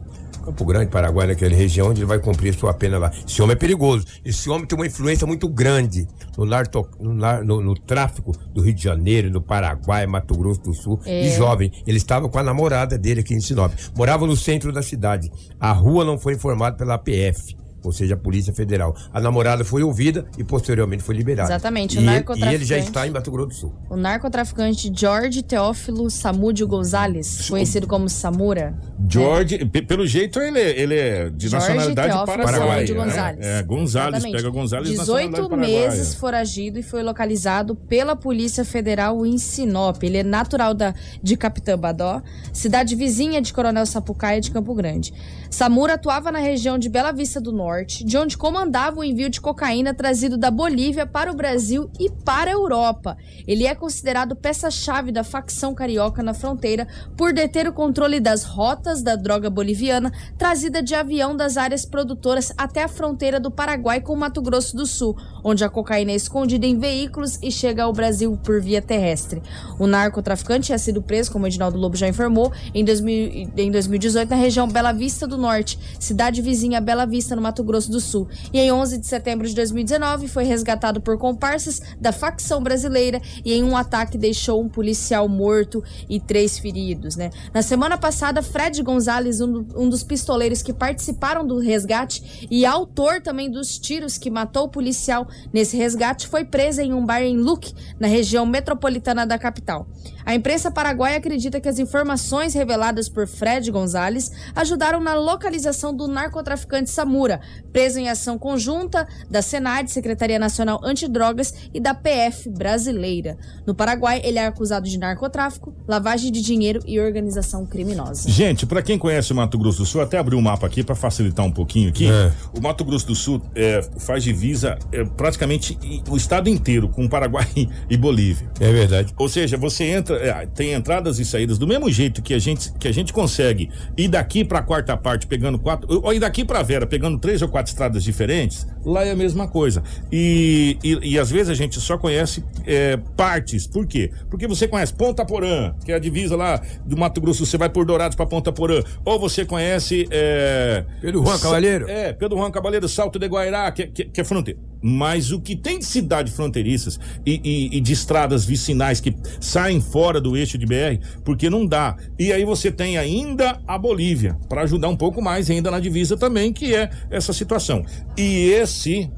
Campo Grande, Paraguai, naquela região onde ele vai cumprir sua pena lá. Esse homem é perigoso. Esse homem tem uma influência muito grande no, narto- no, no- no tráfico do Rio de Janeiro, no Paraguai, Mato Grosso do Sul. É. De jovem. Ele estava com a namorada dele aqui em Sinop. Morava no centro da cidade. A rua não foi informada pela APF. Ou seja, a Polícia Federal. A namorada foi ouvida e posteriormente foi liberada. Exatamente, o E ele, e narcotraficante- ele já está em Mato Grosso do Sul. O narcotraficante Jorge Teófilo Samúdio Gonzalez, conhecido como Samura. George, pe- pelo jeito, ele, é- ele é de Jorge nacionalidade Teófilo paraguaia. Samúdio né? Gonzalez. É, Gonzalez, Exatamente. pega Gonzalez 18 nacionalidade paraguaia. meses foragido e foi localizado pela Polícia Federal em Sinop. Ele é natural da, de Capitã Badó, cidade vizinha de Coronel Sapucaia de Campo Grande. Samura atuava na região de Bela Vista do Norte, de onde comandava o envio de cocaína trazido da Bolívia para o Brasil e para a Europa. Ele é considerado peça-chave da facção carioca na fronteira por deter o controle das rotas da droga boliviana trazida de avião das áreas produtoras até a fronteira do Paraguai com Mato Grosso do Sul, onde a cocaína é escondida em veículos e chega ao Brasil por via terrestre. O narcotraficante tinha sido preso, como o Edinaldo Lobo já informou, em, 2000 em 2018 na região Bela Vista do Norte, cidade vizinha Bela Vista, no Mato Grosso do Sul. E em 11 de setembro de 2019 foi resgatado por comparsas da facção brasileira e em um ataque deixou um policial morto e três feridos, né? Na semana passada, Fred Gonzalez, um, um dos pistoleiros que participaram do resgate e autor também dos tiros que matou o policial nesse resgate, foi preso em um bar em Luque, na região metropolitana da capital. A imprensa paraguaia acredita que as informações reveladas por Fred Gonzalez ajudaram na localização do narcotraficante Samura, preso em ação conjunta da Senad, Secretaria Nacional Antidrogas e da PF brasileira. No Paraguai, ele é acusado de narcotráfico, lavagem de dinheiro e organização criminosa. Gente, pra quem conhece o Mato Grosso do Sul, até abri o mapa aqui pra facilitar um pouquinho aqui. É. O Mato Grosso do Sul é, faz divisa é, praticamente o estado inteiro com Paraguai [laughs] e Bolívia. É verdade. Ou seja, você entra, é, tem entradas e saídas do mesmo jeito que a gente que a gente consegue ir daqui pra quarta parte pegando quatro, ou ir daqui pra Vera pegando três três ou quatro estradas diferentes, lá é a mesma coisa. E, e, e às vezes a gente só conhece é, partes. Por quê? Porque você conhece Ponta Porã, que é a divisa lá do Mato Grosso, você vai por Dourados para Ponta Porã. Ou você conhece. É, Pedro Juan Cavalheiro. É, Pedro Juan Cavalheiro, Salto de Guairá, que, que, que é fronteira. Mas o que tem de cidade fronteiriças e, e, e de estradas vicinais que saem fora do eixo de BR, porque não dá. E aí você tem ainda a Bolívia, para ajudar um pouco mais ainda na divisa também, que é essa situação. E esse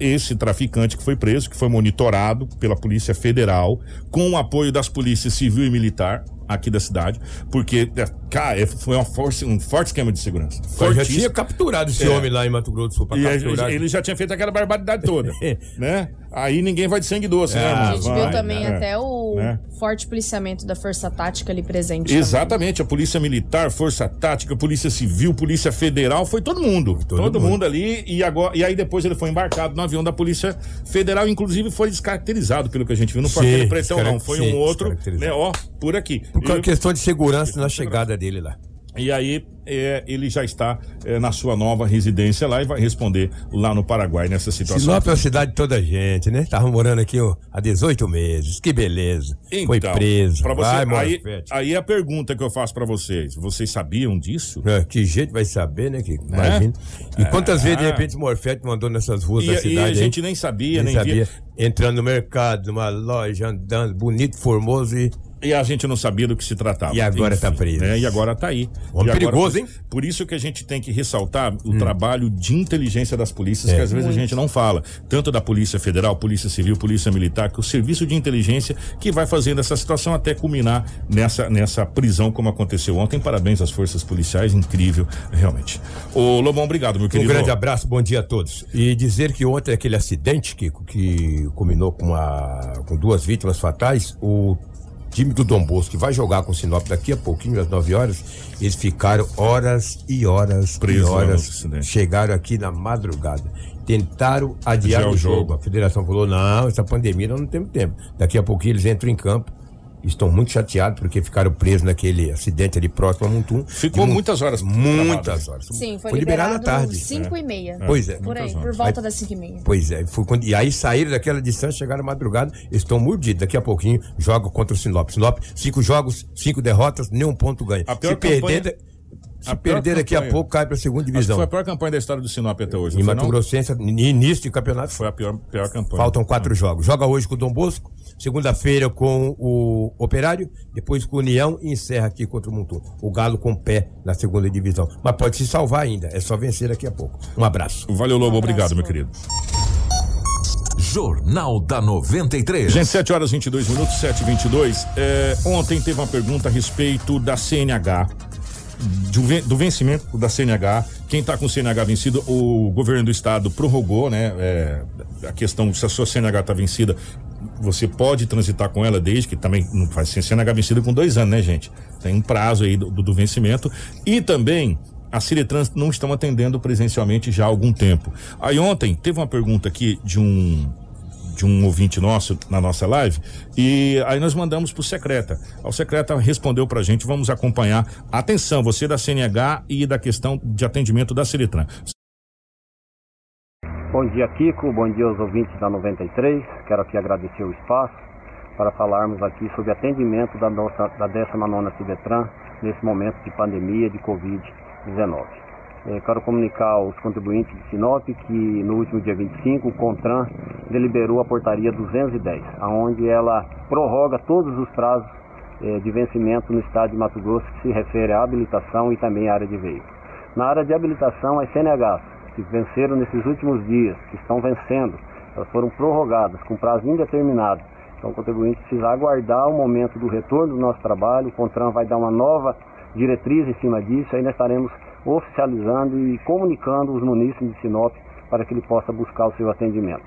esse traficante que foi preso, que foi monitorado pela Polícia Federal, com o apoio das polícias civil e militar aqui da cidade, porque, é, cara, é- foi uma força, um forte esquema de segurança. Eu já tinha capturado esse É. homem lá em Mato Grosso do Sul pra E capturar. ele, ele já tinha feito aquela barbaridade toda, [laughs] né? Aí ninguém vai de sangue doce, né, Ah, irmão? A gente Vai, viu também né? até o né? forte policiamento da Força Tática ali presente. também. Exatamente, a Polícia Militar, Força Tática, Polícia Civil, Polícia Federal, foi todo mundo. Todo, mundo. mundo. ali. E, agora, e aí depois ele foi embarcado no avião da Polícia Federal, inclusive foi descaracterizado, pelo que a gente viu. Não foi aquele pretão, não. Foi sim, um outro, né? Ó, por aqui. Por E- questão de segurança na chegada dele lá. E aí é, ele já está é, na sua nova residência lá e vai responder lá no Paraguai nessa situação. Sinop é uma cidade de toda a gente, né? Tava morando aqui ó, há 18 meses. Que beleza. Foi preso. Então, Pra você, Vai, aí, Morfete. aí a pergunta que eu faço pra vocês: vocês sabiam disso? É, que jeito vai saber, né? Que, imagina. E quantas É. vezes, de repente, o Morfete mandou nessas ruas E, da e cidade? a aí? gente nem sabia, Nem nem sabia. via. Entrando no mercado, numa loja, andando, bonito, formoso e. E a gente não sabia do que se tratava. E agora tá preso. Né? E agora tá aí. Homem agora- perigoso, hein? Por isso que a gente tem que ressaltar o trabalho de inteligência das polícias, É. que às vezes a gente não fala. Tanto da Polícia Federal, Polícia Civil, Polícia Militar, que o serviço de inteligência que vai fazendo essa situação até culminar nessa, nessa prisão, como aconteceu ontem. Parabéns às forças policiais, incrível, realmente. Ô, Lobão, obrigado, meu Um querido. grande abraço, bom dia a todos. E dizer que ontem aquele acidente que, que culminou com, uma, com duas vítimas fatais, o time do Dom Bosco que vai jogar com o Sinop daqui a pouquinho, às 9 horas, eles ficaram horas e horas Presos e horas. Chegaram aqui na madrugada. Tentaram adiar o jogo. jogo. A federação falou: não, essa pandemia nós não temos tempo. Daqui a pouquinho eles entram em campo. Estão muito chateados porque ficaram presos naquele acidente ali próximo a Muntum. Ficou De muitas horas Muitas horas. Sim, foi, Foi liberado à tarde. 5 e meia. Pois é. Por aí, por volta Aí- das 5 e meia. Pois é, foi quando- e aí saíram daquela distância, chegaram à madrugada, estão mordidos. Daqui a pouquinho jogam contra o Sinop. Sinop, cinco jogos, cinco derrotas, nenhum ponto ganha. A pior Se perder, campanha- da- se a perder daqui a campanha- pouco, cai para a segunda Acho que divisão. foi a pior campanha da história do Sinop até hoje. Em Mato? Grossense, início de campeonato, Foi a pior, pior campanha. faltam quatro jogos. Joga hoje com o Dom Bosco, segunda-feira com o Operário, depois com o União e encerra aqui contra o Mutum. O Galo com o pé na segunda divisão. Mas pode se salvar ainda, é só vencer daqui a pouco. Um abraço. Valeu, Lobo. Obrigado, meu querido. Jornal da 93. Gente, 7 horas 22 minutos, 7 e 22 é, Ontem teve uma pergunta a respeito da CNH, do, ven- do vencimento da CNH. Quem está com o CNH vencido, o governo do estado prorrogou, né? é, a questão, se a sua CNH está vencida, você pode transitar com ela desde que também não faz ser CNH vencida com dois anos, né, gente? Tem um prazo aí do, do- vencimento. E também. A Ciretrans não estão atendendo presencialmente já há algum tempo. Aí ontem teve uma pergunta aqui de um de um ouvinte nosso na nossa live e aí nós mandamos pro secreta. O secreta respondeu pra gente, vamos acompanhar. Atenção, você da CNH e da questão de atendimento da Ciretran. Bom dia, Kiko. Bom dia aos ouvintes da 93. Quero aqui agradecer o espaço para falarmos aqui sobre atendimento da nossa da 19 Cidetran nesse momento de pandemia de Covid-19. Eh, quero comunicar aos contribuintes de Sinop que no último dia 25 o CONTRAN deliberou a portaria 210, aonde ela prorroga todos os prazos eh, de vencimento no estado de Mato Grosso que se refere à habilitação e também à área de veículos. Na área de habilitação, as CNHs que venceram nesses últimos dias, que estão vencendo, elas foram prorrogadas com prazo indeterminado. Então o contribuinte precisa aguardar o momento do retorno do nosso trabalho, o CONTRAN vai dar uma nova diretriz em cima disso, aí nós estaremos oficializando e comunicando os munícipes de Sinop para que ele possa buscar o seu atendimento.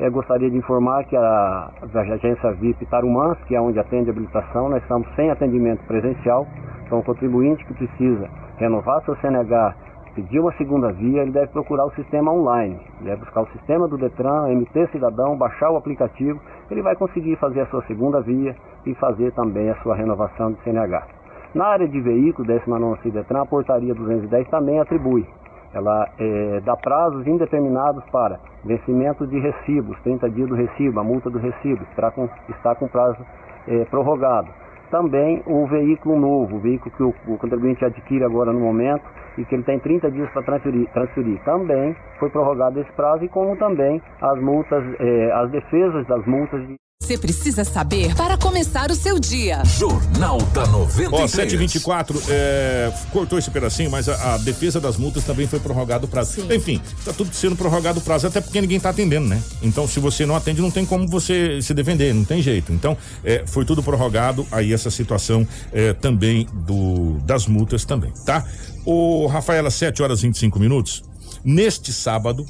Eu gostaria de informar que a, a agência VIP Tarumãs, que é onde atende a habilitação, nós estamos sem atendimento presencial. Então, o contribuinte que precisa renovar seu CNH, pedir uma segunda via, ele deve procurar o sistema online. Ele deve buscar o sistema do Detran, MT Cidadão, baixar o aplicativo. Ele vai conseguir fazer a sua segunda via e fazer também a sua renovação de CNH. Na área de veículo, 19 Detran, a portaria 210 também atribui. ela é, dá prazos indeterminados para vencimento de recibos, 30 dias do recibo, a multa do recibo, está com, está com prazo é, prorrogado. Também o veículo novo, o veículo que o, o, contribuinte adquire agora no momento e que ele tem 30 dias para transferir, transferir, também foi prorrogado esse prazo e como também as multas, é, as defesas das multas de você precisa saber para começar o seu dia. Jornal da 93. Ó, 724, é, cortou esse pedacinho, mas a, a, defesa das multas também foi prorrogado o prazo. Sim. Enfim, tá tudo sendo prorrogado o prazo, até porque ninguém tá atendendo, né? Então, se você não atende, não tem como você se defender, não tem jeito. Então, é, foi tudo prorrogado, aí essa situação é, também do das multas também, tá? O Rafaela, 7 horas e 25 minutos. Neste sábado,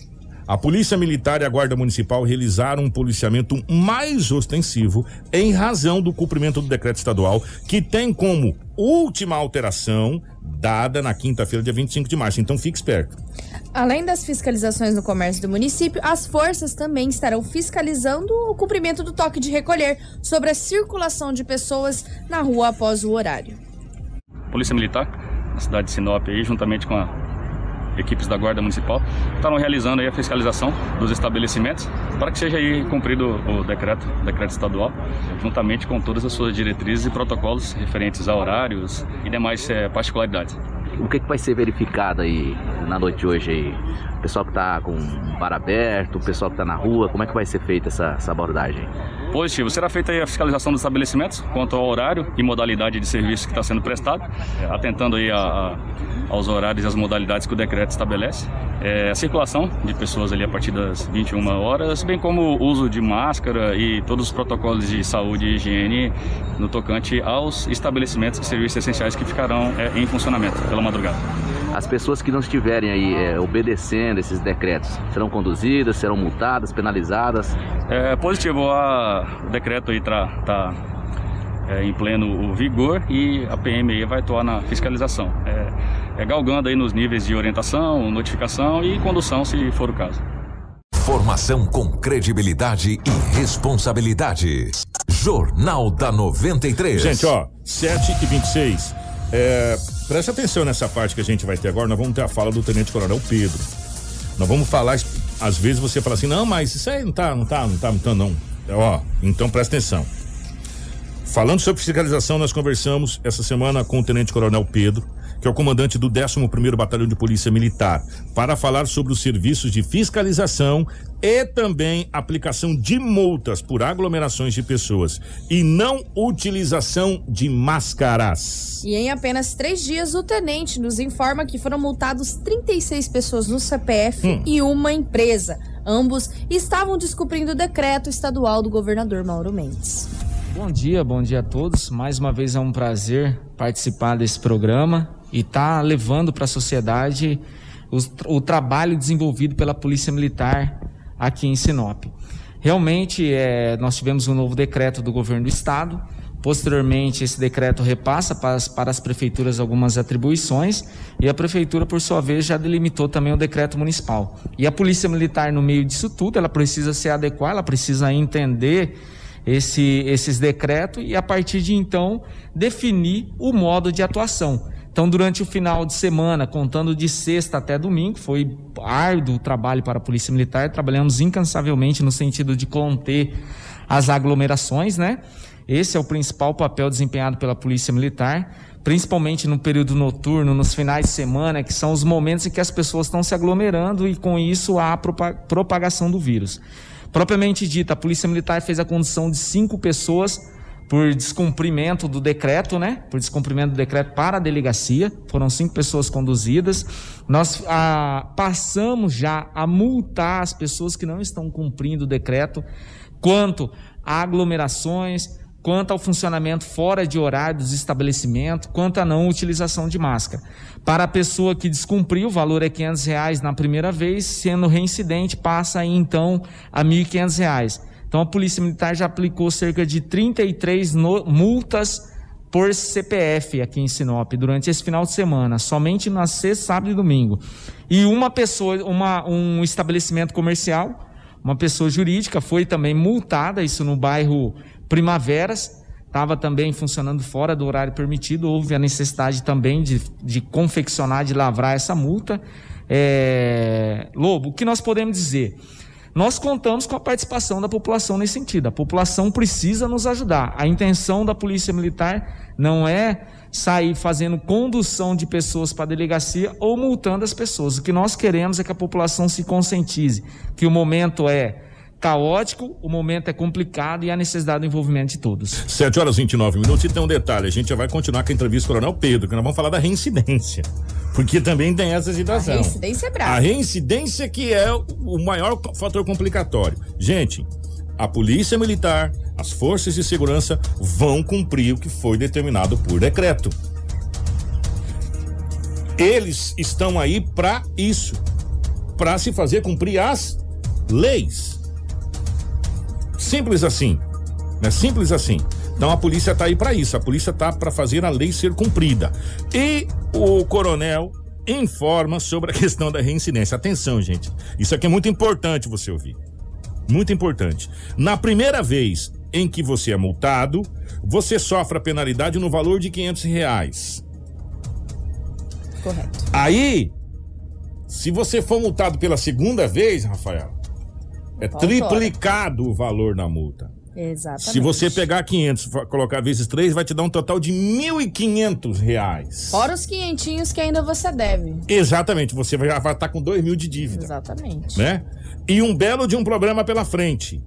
a Polícia Militar e a Guarda Municipal realizaram um policiamento mais ostensivo em razão do cumprimento do decreto estadual, que tem como última alteração dada na quinta-feira, dia 25 de março. Então fique esperto. Além das fiscalizações no comércio do município, as forças também estarão fiscalizando o cumprimento do toque de recolher sobre a circulação de pessoas na rua após o horário. Polícia Militar, na cidade de Sinop, aí, juntamente com a equipes da Guarda Municipal, estão realizando a fiscalização dos estabelecimentos para que seja cumprido o decreto, decreto estadual, juntamente com todas as suas diretrizes e protocolos referentes a horários e demais é, particularidades. O que, que vai ser verificado aí na noite de hoje aí? O pessoal que está com o bar aberto, o pessoal que está na rua, como é que vai ser feita essa, essa abordagem? Positivo. Será feita a fiscalização dos estabelecimentos quanto ao horário e modalidade de serviço que está sendo prestado, atentando aí a, a aos horários e às modalidades que o decreto estabelece. É, a circulação de pessoas ali a partir das 21 horas, bem como o uso de máscara e todos os protocolos de saúde e higiene no tocante aos estabelecimentos e serviços essenciais que ficarão é, em funcionamento pela madrugada. As pessoas que não estiverem aí é, obedecendo esses decretos serão conduzidas, serão multadas, penalizadas? É positivo, a, o decreto aí está tá, é, em pleno vigor e a PME vai atuar na fiscalização. É, é, galgando aí nos níveis de orientação, notificação e condução, se for o caso. Formação com credibilidade e responsabilidade. Jornal da 93. Gente, ó, 7 e 26. É, presta atenção nessa parte que a gente vai ter agora. Nós vamos ter a fala do Tenente Coronel Pedro. Nós vamos falar, às vezes você fala assim, não, mas isso aí não tá, não tá, não tá, então não. Ó, então presta atenção. Falando sobre fiscalização, nós conversamos essa semana com o Tenente Coronel Pedro que é o comandante do 11º Batalhão de Polícia Militar, para falar sobre os serviços de fiscalização e também aplicação de multas por aglomerações de pessoas e não utilização de máscaras. E em apenas três dias, o tenente nos informa que foram multados 36 pessoas no CPF hum. e uma empresa. Ambos estavam descumprindo o decreto estadual do governador Mauro Mendes. Bom dia, bom dia a todos. Mais uma vez é um prazer participar desse programa e está levando para a sociedade o, o, trabalho desenvolvido pela Polícia Militar aqui em Sinop. Realmente, é, nós tivemos um novo decreto do governo do estado. Posteriormente, esse decreto repassa para as, para as prefeituras algumas atribuições e a prefeitura, por sua vez, já delimitou também o decreto municipal. E a Polícia Militar, no meio disso tudo, ela precisa se adequar, ela precisa entender esse, esses decretos e, a partir de então, definir o modo de atuação. Então, durante o final de semana, contando de sexta até domingo, foi árduo o trabalho para a Polícia Militar. Trabalhamos incansavelmente no sentido de conter as aglomerações, né? Esse é o principal papel desempenhado pela Polícia Militar, principalmente no período noturno, nos finais de semana, que são os momentos em que as pessoas estão se aglomerando e com isso há a propagação do vírus. Propriamente dita, a Polícia Militar fez a condução de cinco pessoas por descumprimento do decreto, né? Por descumprimento do decreto para a delegacia. Foram cinco pessoas conduzidas. Nós ah, passamos já a multar as pessoas que não estão cumprindo o decreto quanto a aglomerações, quanto ao funcionamento fora de horário dos estabelecimentos, quanto à não utilização de máscara. Para a pessoa que descumpriu, o valor é R$ reais na primeira vez, sendo reincidente, passa aí, então a R$ reais. Então a Polícia Militar já aplicou cerca de 33 no, multas por CPF aqui em Sinop durante esse final de semana, somente na sexta, sábado e domingo. E uma pessoa, uma, um estabelecimento comercial, uma pessoa jurídica foi também multada, isso no bairro Primaveras, estava também funcionando fora do horário permitido, houve a necessidade também de, de confeccionar, de lavrar essa multa. É, Lobo, o que nós podemos dizer? Nós contamos com a participação da população nesse sentido. A população precisa nos ajudar. A intenção da Polícia Militar não é sair fazendo condução de pessoas para a delegacia ou multando as pessoas. O que nós queremos é que a população se conscientize que o momento é caótico, o momento é complicado e há necessidade do envolvimento de todos. 7 horas e 29 minutos. E tem um detalhe: a gente já vai continuar com a entrevista do Coronel Pedro, que nós vamos falar da reincidência. Porque também tem essa situação. A reincidência é brava. A reincidência que é o maior fator complicatório. Gente, a Polícia Militar, as forças de segurança vão cumprir o que foi determinado por decreto. Eles estão aí para isso, para se fazer cumprir as leis. Simples assim, né? Simples assim. Então a polícia está aí para isso. A polícia está para fazer a lei ser cumprida. E o coronel informa sobre a [laughs] questão da reincidência. Atenção, gente. Isso aqui é muito importante você ouvir. Muito importante. Na primeira vez em que você é multado, você sofre a penalidade no valor de 500 reais. Correto. Aí, se você for multado pela segunda vez, Rafael, é triplicado o valor da multa. Exatamente. Se você pegar 500 e colocar vezes 3, vai te dar um total de 1.500 reais. Fora os quinhentinhos que ainda você deve. Exatamente, você já vai estar com 2 mil de dívida. Exatamente. né? E um belo de um problema pela frente.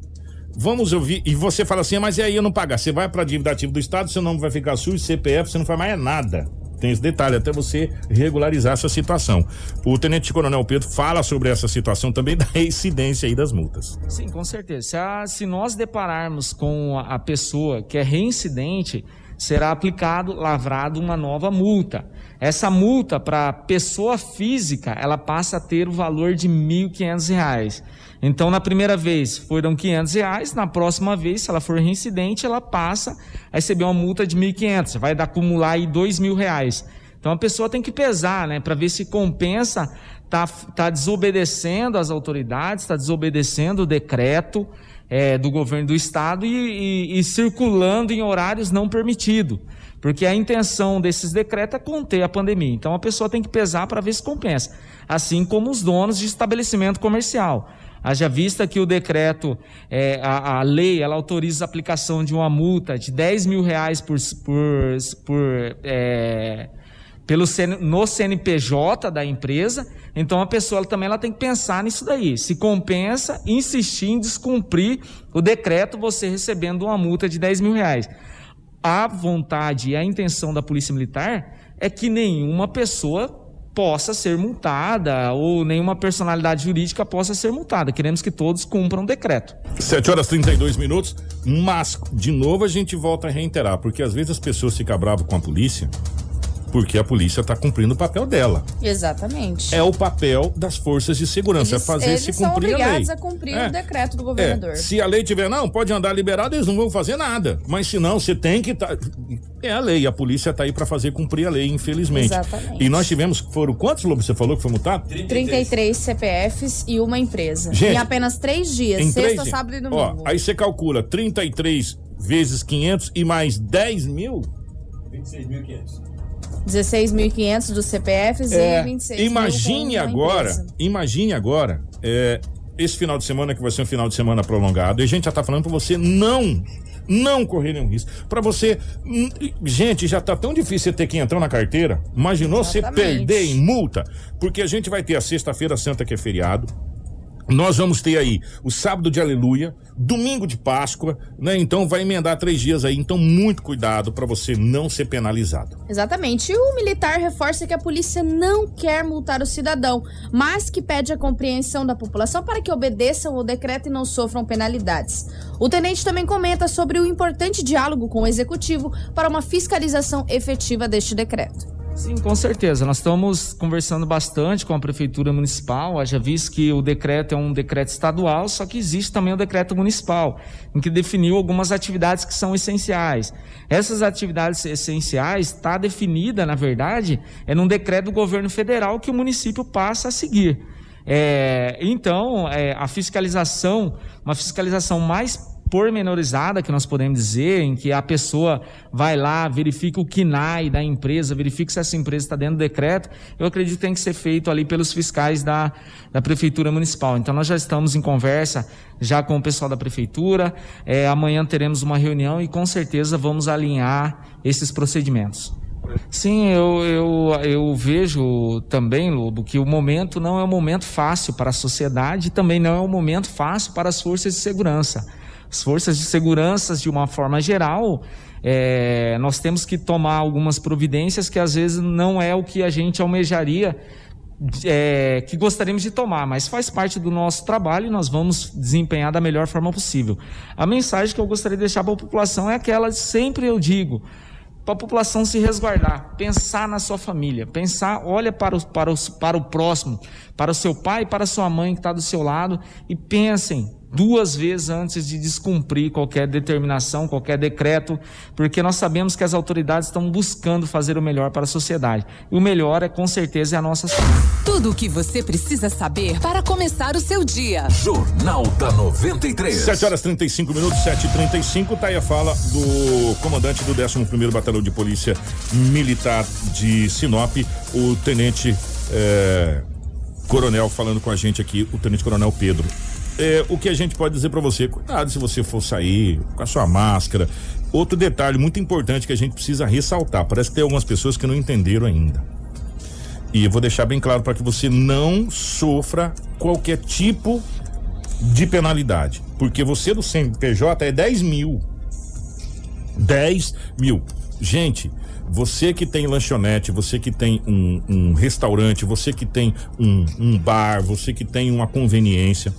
Vamos ouvir, e você fala assim, mas e aí eu não pagar? Você vai para dívida ativa do Estado, seu nome vai ficar sujo, CPF, você não faz mais nada. Tem esse detalhe, até você regularizar essa situação. O Tenente Coronel Pedro fala sobre essa situação também [laughs] da incidência aí das multas. Sim, com certeza. Se, a- se nós depararmos com a, a pessoa que é reincidente, será aplicado, lavrado uma nova multa. Essa multa para pessoa física, ela passa a ter o valor de R$ 1.500. Então, na primeira vez foram 500 reais, na próxima vez, se ela for reincidente, ela passa a receber uma multa de R$ 1.500, vai acumular aí 2.000 reais. Então a pessoa tem que pesar, né, para ver se compensa tá, tá desobedecendo as autoridades, está desobedecendo o decreto é, do governo do estado e, e- e circulando em horários não permitidos. Porque a intenção desses decretos é conter a pandemia. Então a pessoa tem que pesar para ver se compensa. Assim como os donos de estabelecimento comercial. Haja vista que o decreto, é, a, a lei, ela autoriza a aplicação de uma multa de 10 mil reais por, por, por é, pelo no CNPJ da empresa, então a pessoa ela também ela tem que pensar nisso daí. Se compensa insistir em descumprir o decreto, você recebendo uma multa de 10 mil reais. A vontade e a intenção da Polícia Militar é que nenhuma pessoa possa ser multada ou nenhuma personalidade jurídica possa ser multada. Queremos que todos cumpram o decreto. 7 horas e 32 minutos, mas de novo a gente volta a reiterar, porque às vezes as pessoas ficam bravas com a polícia, porque a polícia está cumprindo o papel dela. Exatamente. É o papel das forças de segurança, Eles, é fazer eles se são cumprir a lei. obrigados a cumprir É. o decreto do governador. É, se a lei tiver, não, pode andar liberado, eles não vão fazer nada. Mas se não, você tem que tá, é a lei, a polícia está aí para fazer cumprir a lei, infelizmente. Exatamente. E nós tivemos, foram quantos, Lobo, você falou que foi multado? 33 CPFs e uma empresa. Gente, em apenas três dias, Em sexta, três- sábado e Ó, domingo. aí você calcula 33 vezes 500 e mais 10 mil? 26.500. 16.500 dos CPFs É, e 26 mil imagine agora, imagine agora, é, esse final de semana que vai ser um final de semana prolongado, e a gente já tá falando pra você não, não correr nenhum risco. Pra você, hum, gente, já tá tão difícil você ter que entrar na carteira. Imaginou você Exatamente. perder em multa? Porque a gente vai ter a sexta-feira santa que é feriado. Nós vamos ter aí o sábado de aleluia, domingo de Páscoa, né? Então vai emendar três dias aí. Então, muito cuidado pra você não ser penalizado. Exatamente. E o militar reforça que a polícia não quer multar o cidadão, mas que pede a compreensão da população para que obedeçam o decreto e não sofram penalidades. O tenente também comenta sobre o importante diálogo com o executivo para uma fiscalização efetiva deste decreto. Sim, com certeza. Nós estamos conversando bastante com a Prefeitura Municipal. Haja visto que o decreto é um decreto estadual, só que existe também o decreto municipal, em que definiu algumas atividades que são essenciais. Essas atividades essenciais está definida, na verdade, é num decreto do governo federal que o município passa a seguir. É, então, é, a fiscalização, uma fiscalização mais pormenorizada, que nós podemos dizer, em que a pessoa vai lá, verifica o KNAI da empresa, verifica se essa empresa está dentro do decreto, eu acredito que tem que ser feito ali pelos fiscais da, da Prefeitura Municipal. Então nós já estamos em conversa já com o pessoal da Prefeitura, é, amanhã teremos uma reunião e com certeza vamos alinhar esses procedimentos. Sim, eu, eu, eu vejo também, Lobo, que o momento não é um momento fácil para a sociedade e também não é um momento fácil para as forças de segurança. As forças de segurança, de uma forma geral, é, nós temos que tomar algumas providências que às vezes não é o que a gente almejaria, é, que gostaríamos de tomar, mas faz parte do nosso trabalho e nós vamos desempenhar da melhor forma possível. A mensagem que eu gostaria de deixar para a população é aquela, sempre eu digo, para a população se resguardar, pensar na sua família, pensar, olha para o, para, o, para o próximo, para o seu pai, para a sua mãe que está do seu lado e pensem duas vezes antes de descumprir qualquer determinação, qualquer decreto, porque nós sabemos que as autoridades estão buscando fazer o melhor para a sociedade. E o melhor é com certeza é a nossa Tudo o que você precisa saber para começar o seu dia. Jornal da 93. 7 horas 35 minutos, 7h35. Tá aí a fala do comandante do 11 Batalhão de Polícia Militar de Sinop, o tenente é, coronel, falando com a gente aqui, o tenente coronel Pedro é, o que a gente pode dizer para você, cuidado se você for sair com a sua máscara. Outro detalhe muito importante que a gente precisa ressaltar, parece que tem algumas pessoas que não entenderam ainda. E eu vou deixar bem claro para que você não sofra qualquer tipo de penalidade. Porque você do CNPJ é 10 mil. 10 mil. Gente, você que tem lanchonete, você que tem um, um restaurante, você que tem um, um bar, você que tem uma conveniência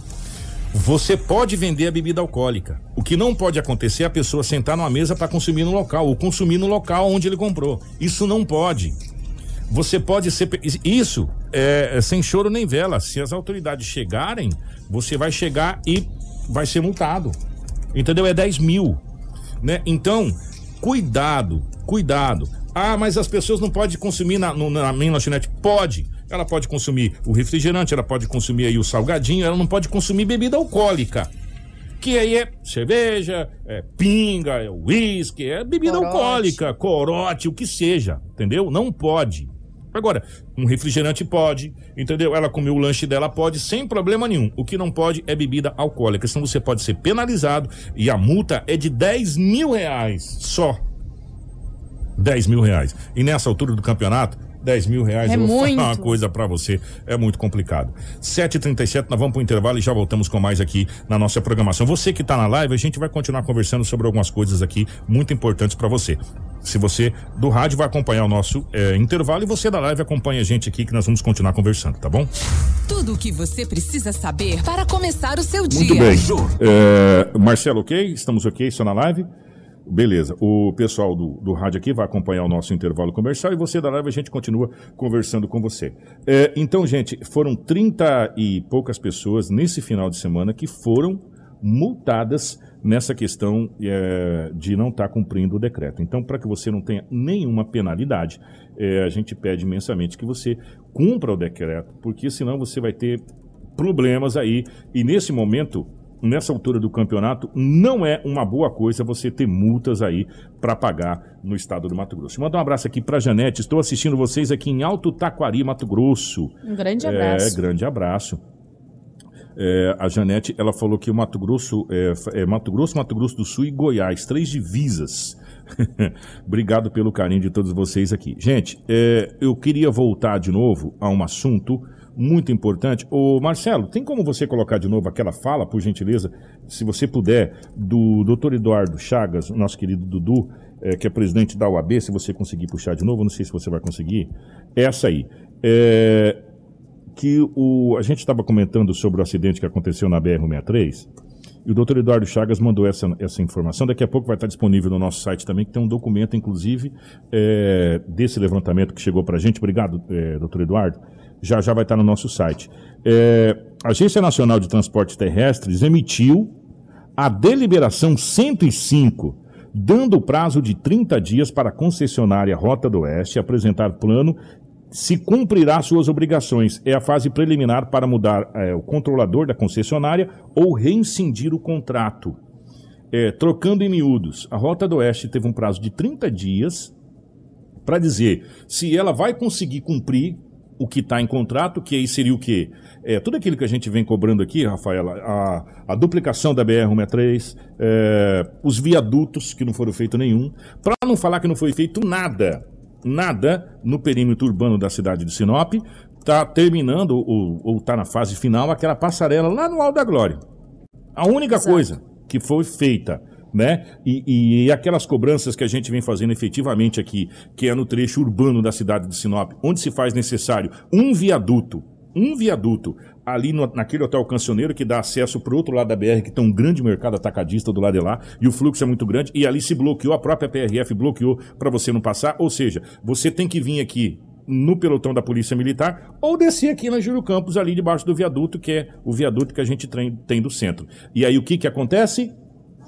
você pode vender a bebida alcoólica. O que não pode acontecer é a pessoa sentar numa mesa para consumir no local ou consumir no local onde ele comprou. Isso não pode. Você pode ser. Isso é, é sem choro nem vela. Se as autoridades chegarem, você vai chegar e vai ser multado. Entendeu? É 10 mil. Né? Então, cuidado, cuidado. Ah, mas as pessoas não podem consumir na, no, na minha lanchonete. Pode. Ela pode consumir o refrigerante, ela pode consumir aí o salgadinho, ela não pode consumir bebida alcoólica. Que aí é cerveja, é pinga, é uísque, é bebida corote. alcoólica, corote, o que seja, entendeu? Não pode. Agora, um refrigerante pode, entendeu? Ela comeu o lanche dela, pode, sem problema nenhum. O que não pode é bebida alcoólica, senão você pode ser penalizado e a multa é de 10 mil reais só. 10 mil reais. E nessa altura do campeonato, 10 mil reais, é eu vou muito. falar uma coisa para você, é muito complicado. 7h37, nós vamos pro intervalo e já voltamos com mais aqui na nossa programação. Você que tá na live, a gente vai continuar conversando sobre algumas coisas aqui muito importantes para você. Se você do rádio vai acompanhar o nosso é, intervalo e você da live acompanha a gente aqui que nós vamos continuar conversando, tá bom? Tudo o que você precisa saber para começar o seu dia. Muito bem. É, Marcelo, ok? Estamos ok? Estou na live? Beleza. O pessoal do, do rádio aqui vai acompanhar o nosso intervalo comercial e você da live a gente continua conversando com você. É, então, gente, foram 30 e poucas pessoas nesse final de semana que foram multadas nessa questão é, de não estar tá cumprindo o decreto. Então, para que você não tenha nenhuma penalidade, é, a gente pede imensamente que você cumpra o decreto, porque senão você vai ter problemas aí. E nesse momento, nessa altura do campeonato, não é uma boa coisa você ter multas aí para pagar no estado do Mato Grosso. Manda um abraço aqui para Janete. Estou assistindo vocês aqui em Alto Taquari, Mato Grosso. Um grande abraço. É, grande abraço. É, a Janete, ela falou que o Mato Grosso, é, é, Mato Grosso, Mato Grosso do Sul e Goiás, três divisas. [laughs] Obrigado pelo carinho de todos vocês aqui. Gente, é, eu queria voltar de novo a um assunto muito importante. Ô Marcelo, tem como você colocar de novo aquela fala, por gentileza, se você puder, do doutor Eduardo Chagas, nosso querido Dudu, é, que é presidente da UAB, se você conseguir puxar de novo, não sei se você vai conseguir. Essa aí. É, que o, a gente estava comentando sobre o acidente que aconteceu na BR-63. E o doutor Eduardo Chagas mandou essa, essa informação. Daqui a pouco vai estar disponível no nosso site também, que tem um documento, inclusive, é, desse levantamento que chegou para a gente. Obrigado, é, doutor Eduardo já já vai estar no nosso site. É, a Agência Nacional de Transportes Terrestres emitiu a deliberação 105, dando prazo de 30 dias para a concessionária Rota do Oeste apresentar plano se cumprirá suas obrigações. É a fase preliminar para mudar é, o controlador da concessionária ou reincindir o contrato. É, trocando em miúdos, a Rota do Oeste teve um prazo de 30 dias para dizer se ela vai conseguir cumprir o que está em contrato, que aí seria o quê? É, tudo aquilo que a gente vem cobrando aqui, Rafaela, a, a duplicação da BR-163, é, os viadutos, que não foram feito nenhum, para não falar que não foi feito nada, nada no perímetro urbano da cidade de Sinop, está terminando, ou, ou está na fase final, aquela passarela lá no Alto da Glória. A única Exato. coisa que foi feita né? E, e, aquelas cobranças que a gente vem fazendo efetivamente aqui, que é no trecho urbano da cidade de Sinop, onde se faz necessário um viaduto, um viaduto ali no, naquele hotel cancioneiro que dá acesso para o outro lado da BR, que tem um grande mercado atacadista do lado de lá, e o fluxo é muito grande, e ali se bloqueou, a própria PRF bloqueou para você não passar, ou seja, você tem que vir aqui no pelotão da Polícia Militar ou descer aqui na Júlio Campos, ali debaixo do viaduto, que é o viaduto que a gente tem do centro. E aí o que, que acontece?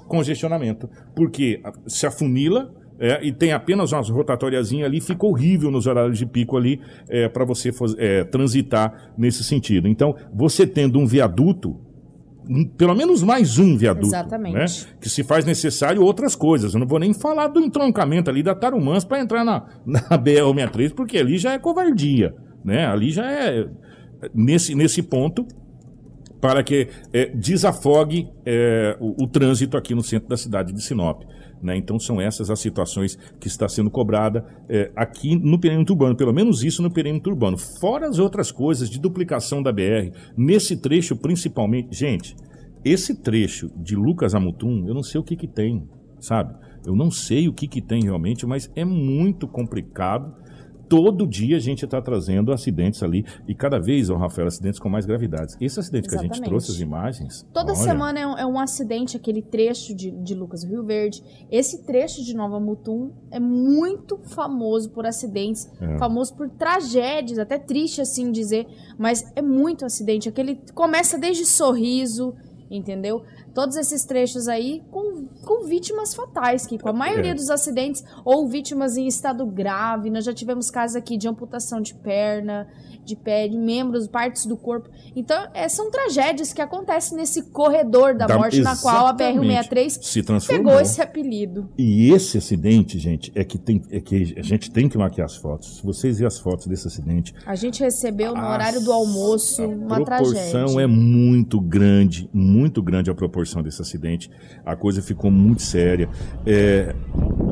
Congestionamento, porque se afunila é, e tem apenas umas rotatóriazinhas ali, fica horrível nos horários de pico ali é, para você é, transitar nesse sentido. Então, você tendo um viaduto, pelo menos mais um viaduto. Né, que se faz necessário outras coisas. Eu não vou nem falar do entroncamento ali da Tarumãs para entrar na, [laughs] na BR-63, porque ali já é covardia. Né? Ali já é. Nesse, nesse ponto, para que é, desafogue é, o, o, trânsito aqui no centro da cidade de Sinop. Né? Então são essas as situações que está sendo cobrada é, aqui no perímetro urbano, pelo menos isso no perímetro urbano. Fora as outras coisas de duplicação da BR, nesse trecho principalmente, gente, esse trecho de Lucas a Mutum, eu não sei o que que tem, sabe? Eu não sei o que que tem realmente, mas é muito complicado todo dia a gente está trazendo acidentes ali e cada vez, oh, Rafael, acidentes com mais gravidades. Esse acidente Exatamente. que a gente trouxe, as imagens. Toda olha... semana é um, é um, acidente, aquele trecho de, de Lucas Rio Verde. Esse trecho de Nova Mutum é muito famoso por acidentes, é. famoso por tragédias, até triste assim dizer, mas é muito acidente. Aquele começa desde sorriso, entendeu? todos esses trechos aí com, com vítimas fatais, que com a maioria é. dos acidentes ou vítimas em estado grave. Nós já tivemos casos aqui de amputação de perna, de pé, de membros, partes do corpo. Então, é, são tragédias que acontecem nesse corredor da, da morte, na qual a BR-163 se transformou. pegou esse apelido. E esse acidente, gente, é que, tem, é que a gente tem que maquiar as fotos. Se vocês verem as fotos desse acidente. A gente recebeu no horário do almoço uma tragédia. A proporção é muito grande, muito grande a proporção proporção desse acidente. A coisa ficou muito séria. É,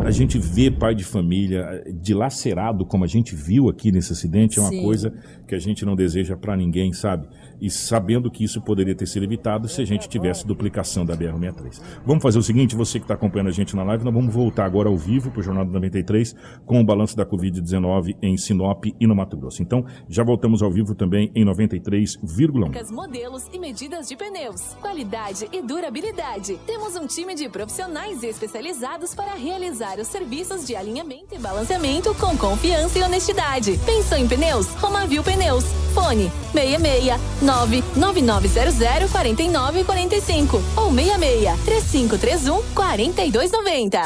a gente vê pai de família dilacerado, como a gente viu aqui nesse acidente, é uma Sim. coisa que a gente não deseja para ninguém, sabe? E sabendo que isso poderia ter sido evitado se a gente tivesse duplicação da BR-63. Vamos fazer o seguinte, você que está acompanhando a gente na live, nós vamos voltar agora ao vivo para o Jornal do 93 com o balanço da Covid-19 em Sinop e no Mato Grosso. Então, já voltamos ao vivo também em 93,1. Modelos e medidas de pneus, qualidade e durabilidade. Temos um time de profissionais especializados para realizar os serviços de alinhamento e balanceamento com confiança e honestidade. Pensou em pneus? Pneus. Fone 66 99900 4945 ou 66 3531 4290.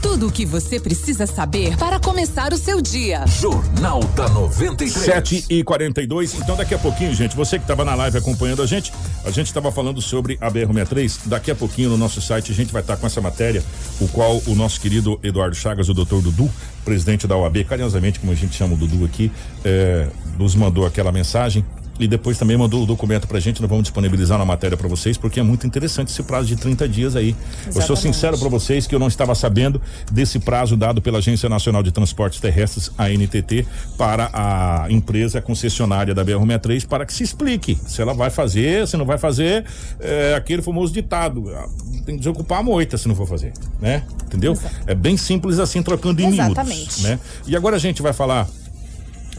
Tudo o que você precisa saber para começar o seu dia. Jornal da 93. 7 e 42 Então, daqui a pouquinho, gente, você que estava na live acompanhando a gente, a gente estava falando sobre a BR-63. Daqui a pouquinho no nosso site a gente vai estar com essa matéria, o qual o nosso querido Eduardo Chagas, o doutor Dudu, presidente da OAB, carinhosamente, como a gente chama o Dudu aqui, é, nos mandou aquela mensagem e depois também mandou o documento pra gente, nós vamos disponibilizar na matéria para vocês, porque é muito interessante esse prazo de 30 dias aí. Exatamente. Eu sou sincero para vocês que eu não estava sabendo desse prazo dado pela Agência Nacional de Transportes Terrestres, a NTT, para a empresa concessionária da BR-63 para que se explique se ela vai fazer, se não vai fazer, é, aquele famoso ditado, ah, tem que desocupar a moita se não for fazer, né? Entendeu? Exato. É bem simples assim, trocando em Exatamente. miúdos, né? E agora a gente vai falar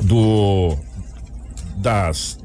do das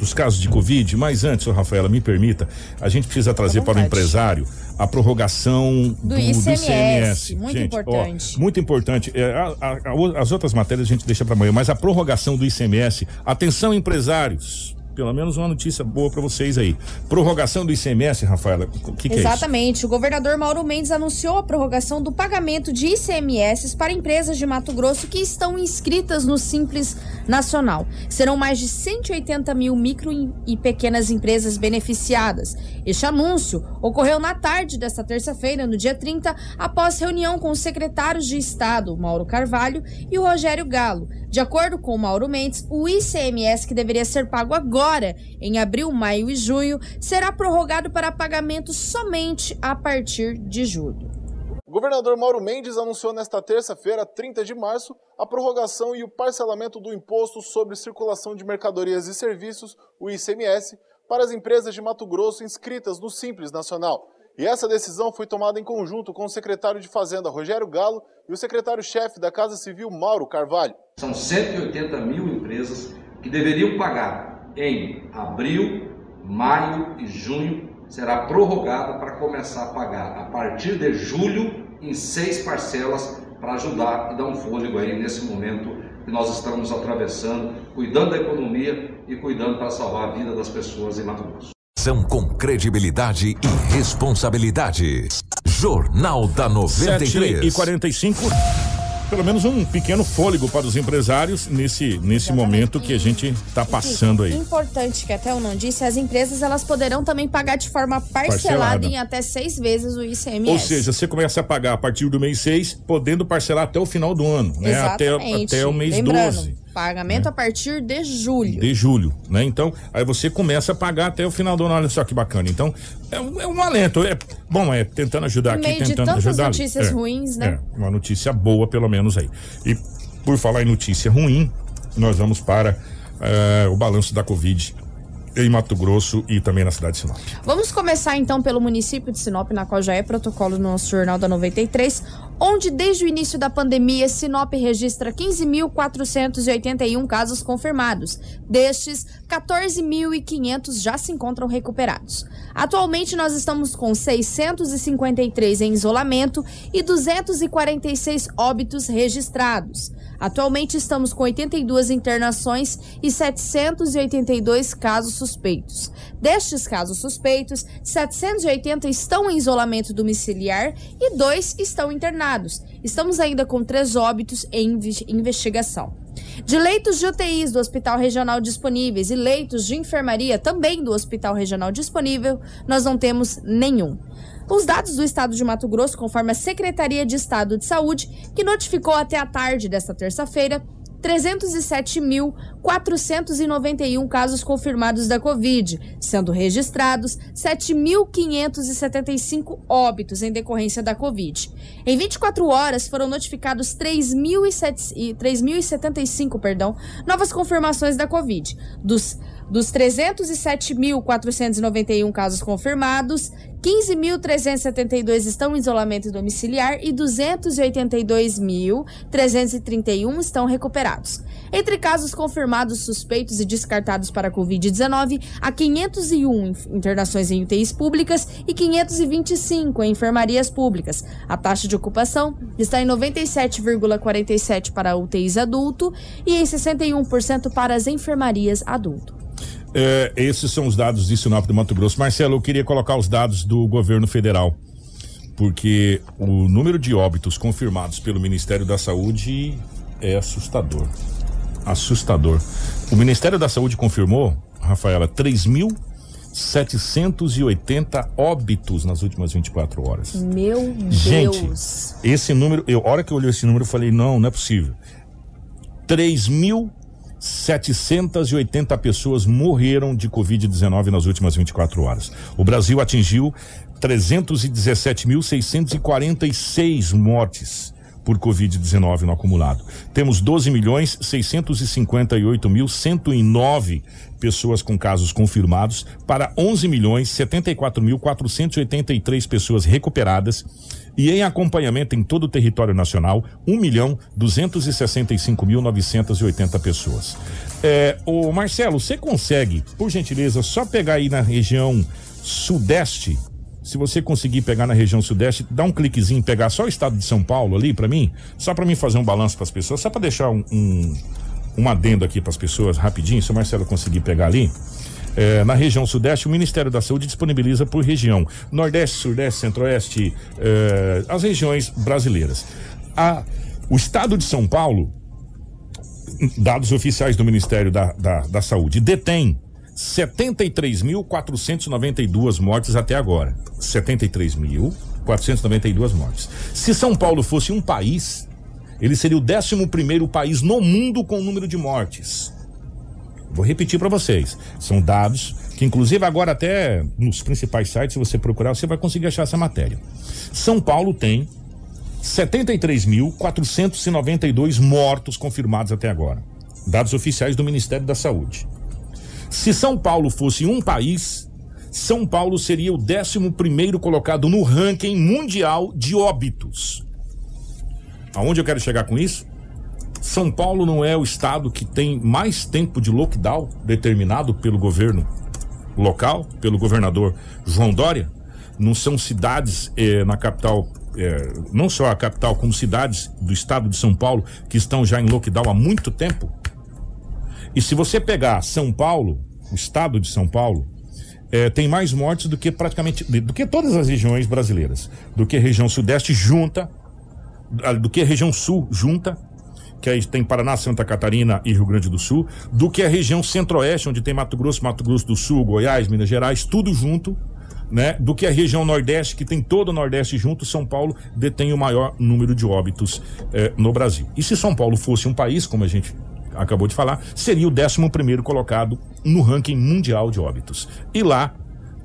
dos casos de Covid, mas antes, oh, Rafaela, me permita, a gente precisa trazer para o empresário a prorrogação do, do ICMS. Do ICMS. Muito gente, importante. Ó, muito importante. É, a, a, a, as outras matérias a gente deixa para amanhã, mas a prorrogação do ICMS, atenção empresários, pelo menos uma notícia boa para vocês aí. Prorrogação do ICMS, Rafaela, o que, que é? Exatamente. O governador Mauro Mendes anunciou a prorrogação do pagamento de ICMS para empresas de Mato Grosso que estão inscritas no Simples Nacional. Serão mais de 180 mil micro e pequenas empresas beneficiadas. Este anúncio ocorreu na tarde desta terça-feira, no dia 30, após reunião com os secretários de Estado, Mauro Carvalho e o Rogério Galo. De acordo com Mauro Mendes, o ICMS que deveria ser pago agora, em abril, maio e junho, será prorrogado para pagamento somente a partir de julho. O governador Mauro Mendes anunciou nesta terça-feira, 30 de março, a prorrogação e o parcelamento do Imposto sobre Circulação de Mercadorias e Serviços, o ICMS, para as empresas de Mato Grosso inscritas no Simples Nacional. E essa decisão foi tomada em conjunto com o secretário de Fazenda, Rogério Galo, e o secretário-chefe da Casa Civil, Mauro Carvalho. São 180 mil empresas que deveriam pagar em abril, maio e junho. Será prorrogada para começar a pagar a partir de julho em seis parcelas para ajudar e dar um fôlego aí nesse momento que nós estamos atravessando, cuidando da economia e cuidando para salvar a vida das pessoas em Mato Grosso. São com credibilidade e responsabilidade. Jornal da 93. 7 e 45 pelo menos um pequeno fôlego para os empresários nesse, nesse momento que a gente está passando aí. Importante que até eu não disse, as empresas elas poderão também pagar de forma parcelada, Parcelada. em até seis vezes o ICMS. Ou seja, você começa a pagar a partir do mês 6, podendo parcelar até o final do ano, né? Até, até o mês Lembrando, 12 Pagamento a partir de julho. de julho, né? Então, aí você começa a pagar até o final do ano. Olha só que bacana. Então, é um, é um alento. É, bom, é tentando ajudar aqui, tentando ajudar notícias É, ruins, né? É, uma notícia boa, pelo menos aí. E por falar em notícia ruim, nós vamos para eh, o balanço da Covid em Mato Grosso e também na cidade de Sinop. Vamos começar então pelo município de Sinop, na qual já é protocolo no nosso Jornal da 93, onde desde o início da pandemia, Sinop registra 15.481 casos confirmados. Destes, 14.500 já se encontram recuperados. Atualmente, nós estamos com 653 em isolamento e 246 óbitos registrados. Atualmente estamos com 82 internações e 782 casos suspeitos. Destes casos suspeitos, 780 estão em isolamento domiciliar e dois estão internados. Estamos ainda com três óbitos em inve- investigação. De leitos de UTIs do Hospital Regional disponíveis e leitos de enfermaria também do Hospital Regional disponível, nós não temos nenhum. Os dados do estado de Mato Grosso, conforme a Secretaria de Estado de Saúde, que notificou até a tarde desta terça-feira 307.491 casos confirmados da Covid, sendo registrados 7.575 óbitos em decorrência da Covid. Em 24 horas foram notificados 3.007 e- 3.075 perdão, novas confirmações da Covid. Dos, dos 307.491 casos confirmados, 15.372 estão em isolamento domiciliar e 282.331 estão recuperados. Entre casos confirmados, suspeitos e descartados para a Covid-19, há 501 in- internações em UTIs públicas e 525 em enfermarias públicas. A taxa de ocupação está em 97,47% para UTIs adulto e em 61% para as enfermarias adulto. É, esses são os dados de Sinop do Mato Grosso. Marcelo, eu queria colocar os dados do governo federal, porque o número de óbitos confirmados pelo Ministério da Saúde é assustador. Assustador. O Ministério da Saúde confirmou, Rafaela, 3.780 óbitos nas últimas 24 horas. Meu Gente, Deus. esse número, eu, a hora que eu olhei esse número, eu falei, não, não é possível. 3.780 pessoas morreram de Covid-19 nas últimas 24 horas. O Brasil atingiu 317.646 mortes por Covid-19 no acumulado. Temos 12 milhões 658 mil 109 pessoas com casos confirmados para 11 milhões 74 mil 483 pessoas recuperadas e em acompanhamento em todo o território nacional 1 milhão 265 mil 980 pessoas. É, o Marcelo, você consegue, por gentileza, só pegar aí na região sudeste se você conseguir pegar na região sudeste, dá um cliquezinho, pegar só o estado de São Paulo ali pra mim, só pra mim fazer um balanço pras pessoas, só pra deixar um, um, um adendo aqui para as pessoas rapidinho, se o Marcelo conseguir pegar ali. É, na região sudeste, o Ministério da Saúde disponibiliza por região Nordeste, Sudeste, Centro-Oeste, é, as regiões brasileiras. A, o estado de São Paulo, dados oficiais do Ministério da, da, da Saúde, detém 73.492 mortes até agora. 73.492 mortes. Se São Paulo fosse um país, ele seria o 11 primeiro país no mundo com o número de mortes. Vou repetir para vocês. São dados que, inclusive, agora até nos principais sites, se você procurar, você vai conseguir achar essa matéria. São Paulo tem 73.492 mortos confirmados até agora. Dados oficiais do Ministério da Saúde. Se São Paulo fosse um país, São Paulo seria o 11 primeiro colocado no ranking mundial de óbitos. Aonde eu quero chegar com isso? São Paulo não é o estado que tem mais tempo de lockdown determinado pelo governo local, pelo governador João Dória? Não são cidades eh, na capital, eh, não só a capital, como cidades do estado de São Paulo que estão já em lockdown há muito tempo? E se você pegar São Paulo, o estado de São Paulo, eh, tem mais mortes do que praticamente do que todas as regiões brasileiras, do que região sudeste junta, do que região sul junta que aí tem Paraná, Santa Catarina e Rio Grande do Sul, do que a região centro-oeste, onde tem Mato Grosso, Mato Grosso do Sul, Goiás, Minas Gerais, tudo junto, né? Do que a região Nordeste, que tem todo o Nordeste junto, São Paulo detém o maior número de óbitos eh, no Brasil. E se São Paulo fosse um país, como a gente acabou de falar, seria o 11 primeiro colocado no ranking mundial de óbitos. E lá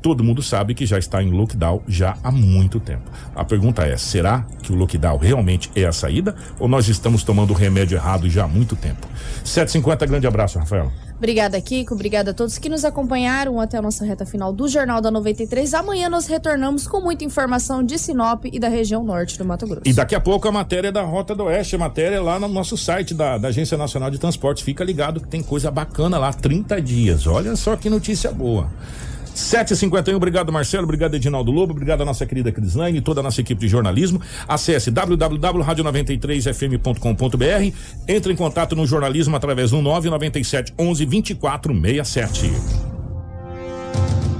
todo mundo sabe que já está em lockdown já há muito tempo. A pergunta é: será que o lockdown realmente é a saída ou nós estamos tomando o remédio errado já há muito tempo? 750, grande abraço, Rafael. Obrigada, Kiko. Obrigada a todos que nos acompanharam até a nossa reta final do Jornal da 93. Amanhã nós retornamos com muita informação de Sinop e da região norte do Mato Grosso. E daqui a pouco a matéria da Rota do Oeste, a matéria lá no nosso site da, da Agência Nacional de Transportes. Fica ligado que tem coisa bacana lá, 30 dias. Olha só que notícia boa. 751, obrigado Marcelo, obrigado Edinaldo Lobo, obrigado a nossa querida Crislaine e toda a nossa equipe de jornalismo. Acesse www.radio93fm.com.br. Entre em contato no jornalismo através do 997 11 2467.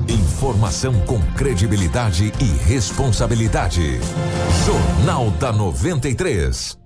Informação com credibilidade e responsabilidade. Jornal da 93.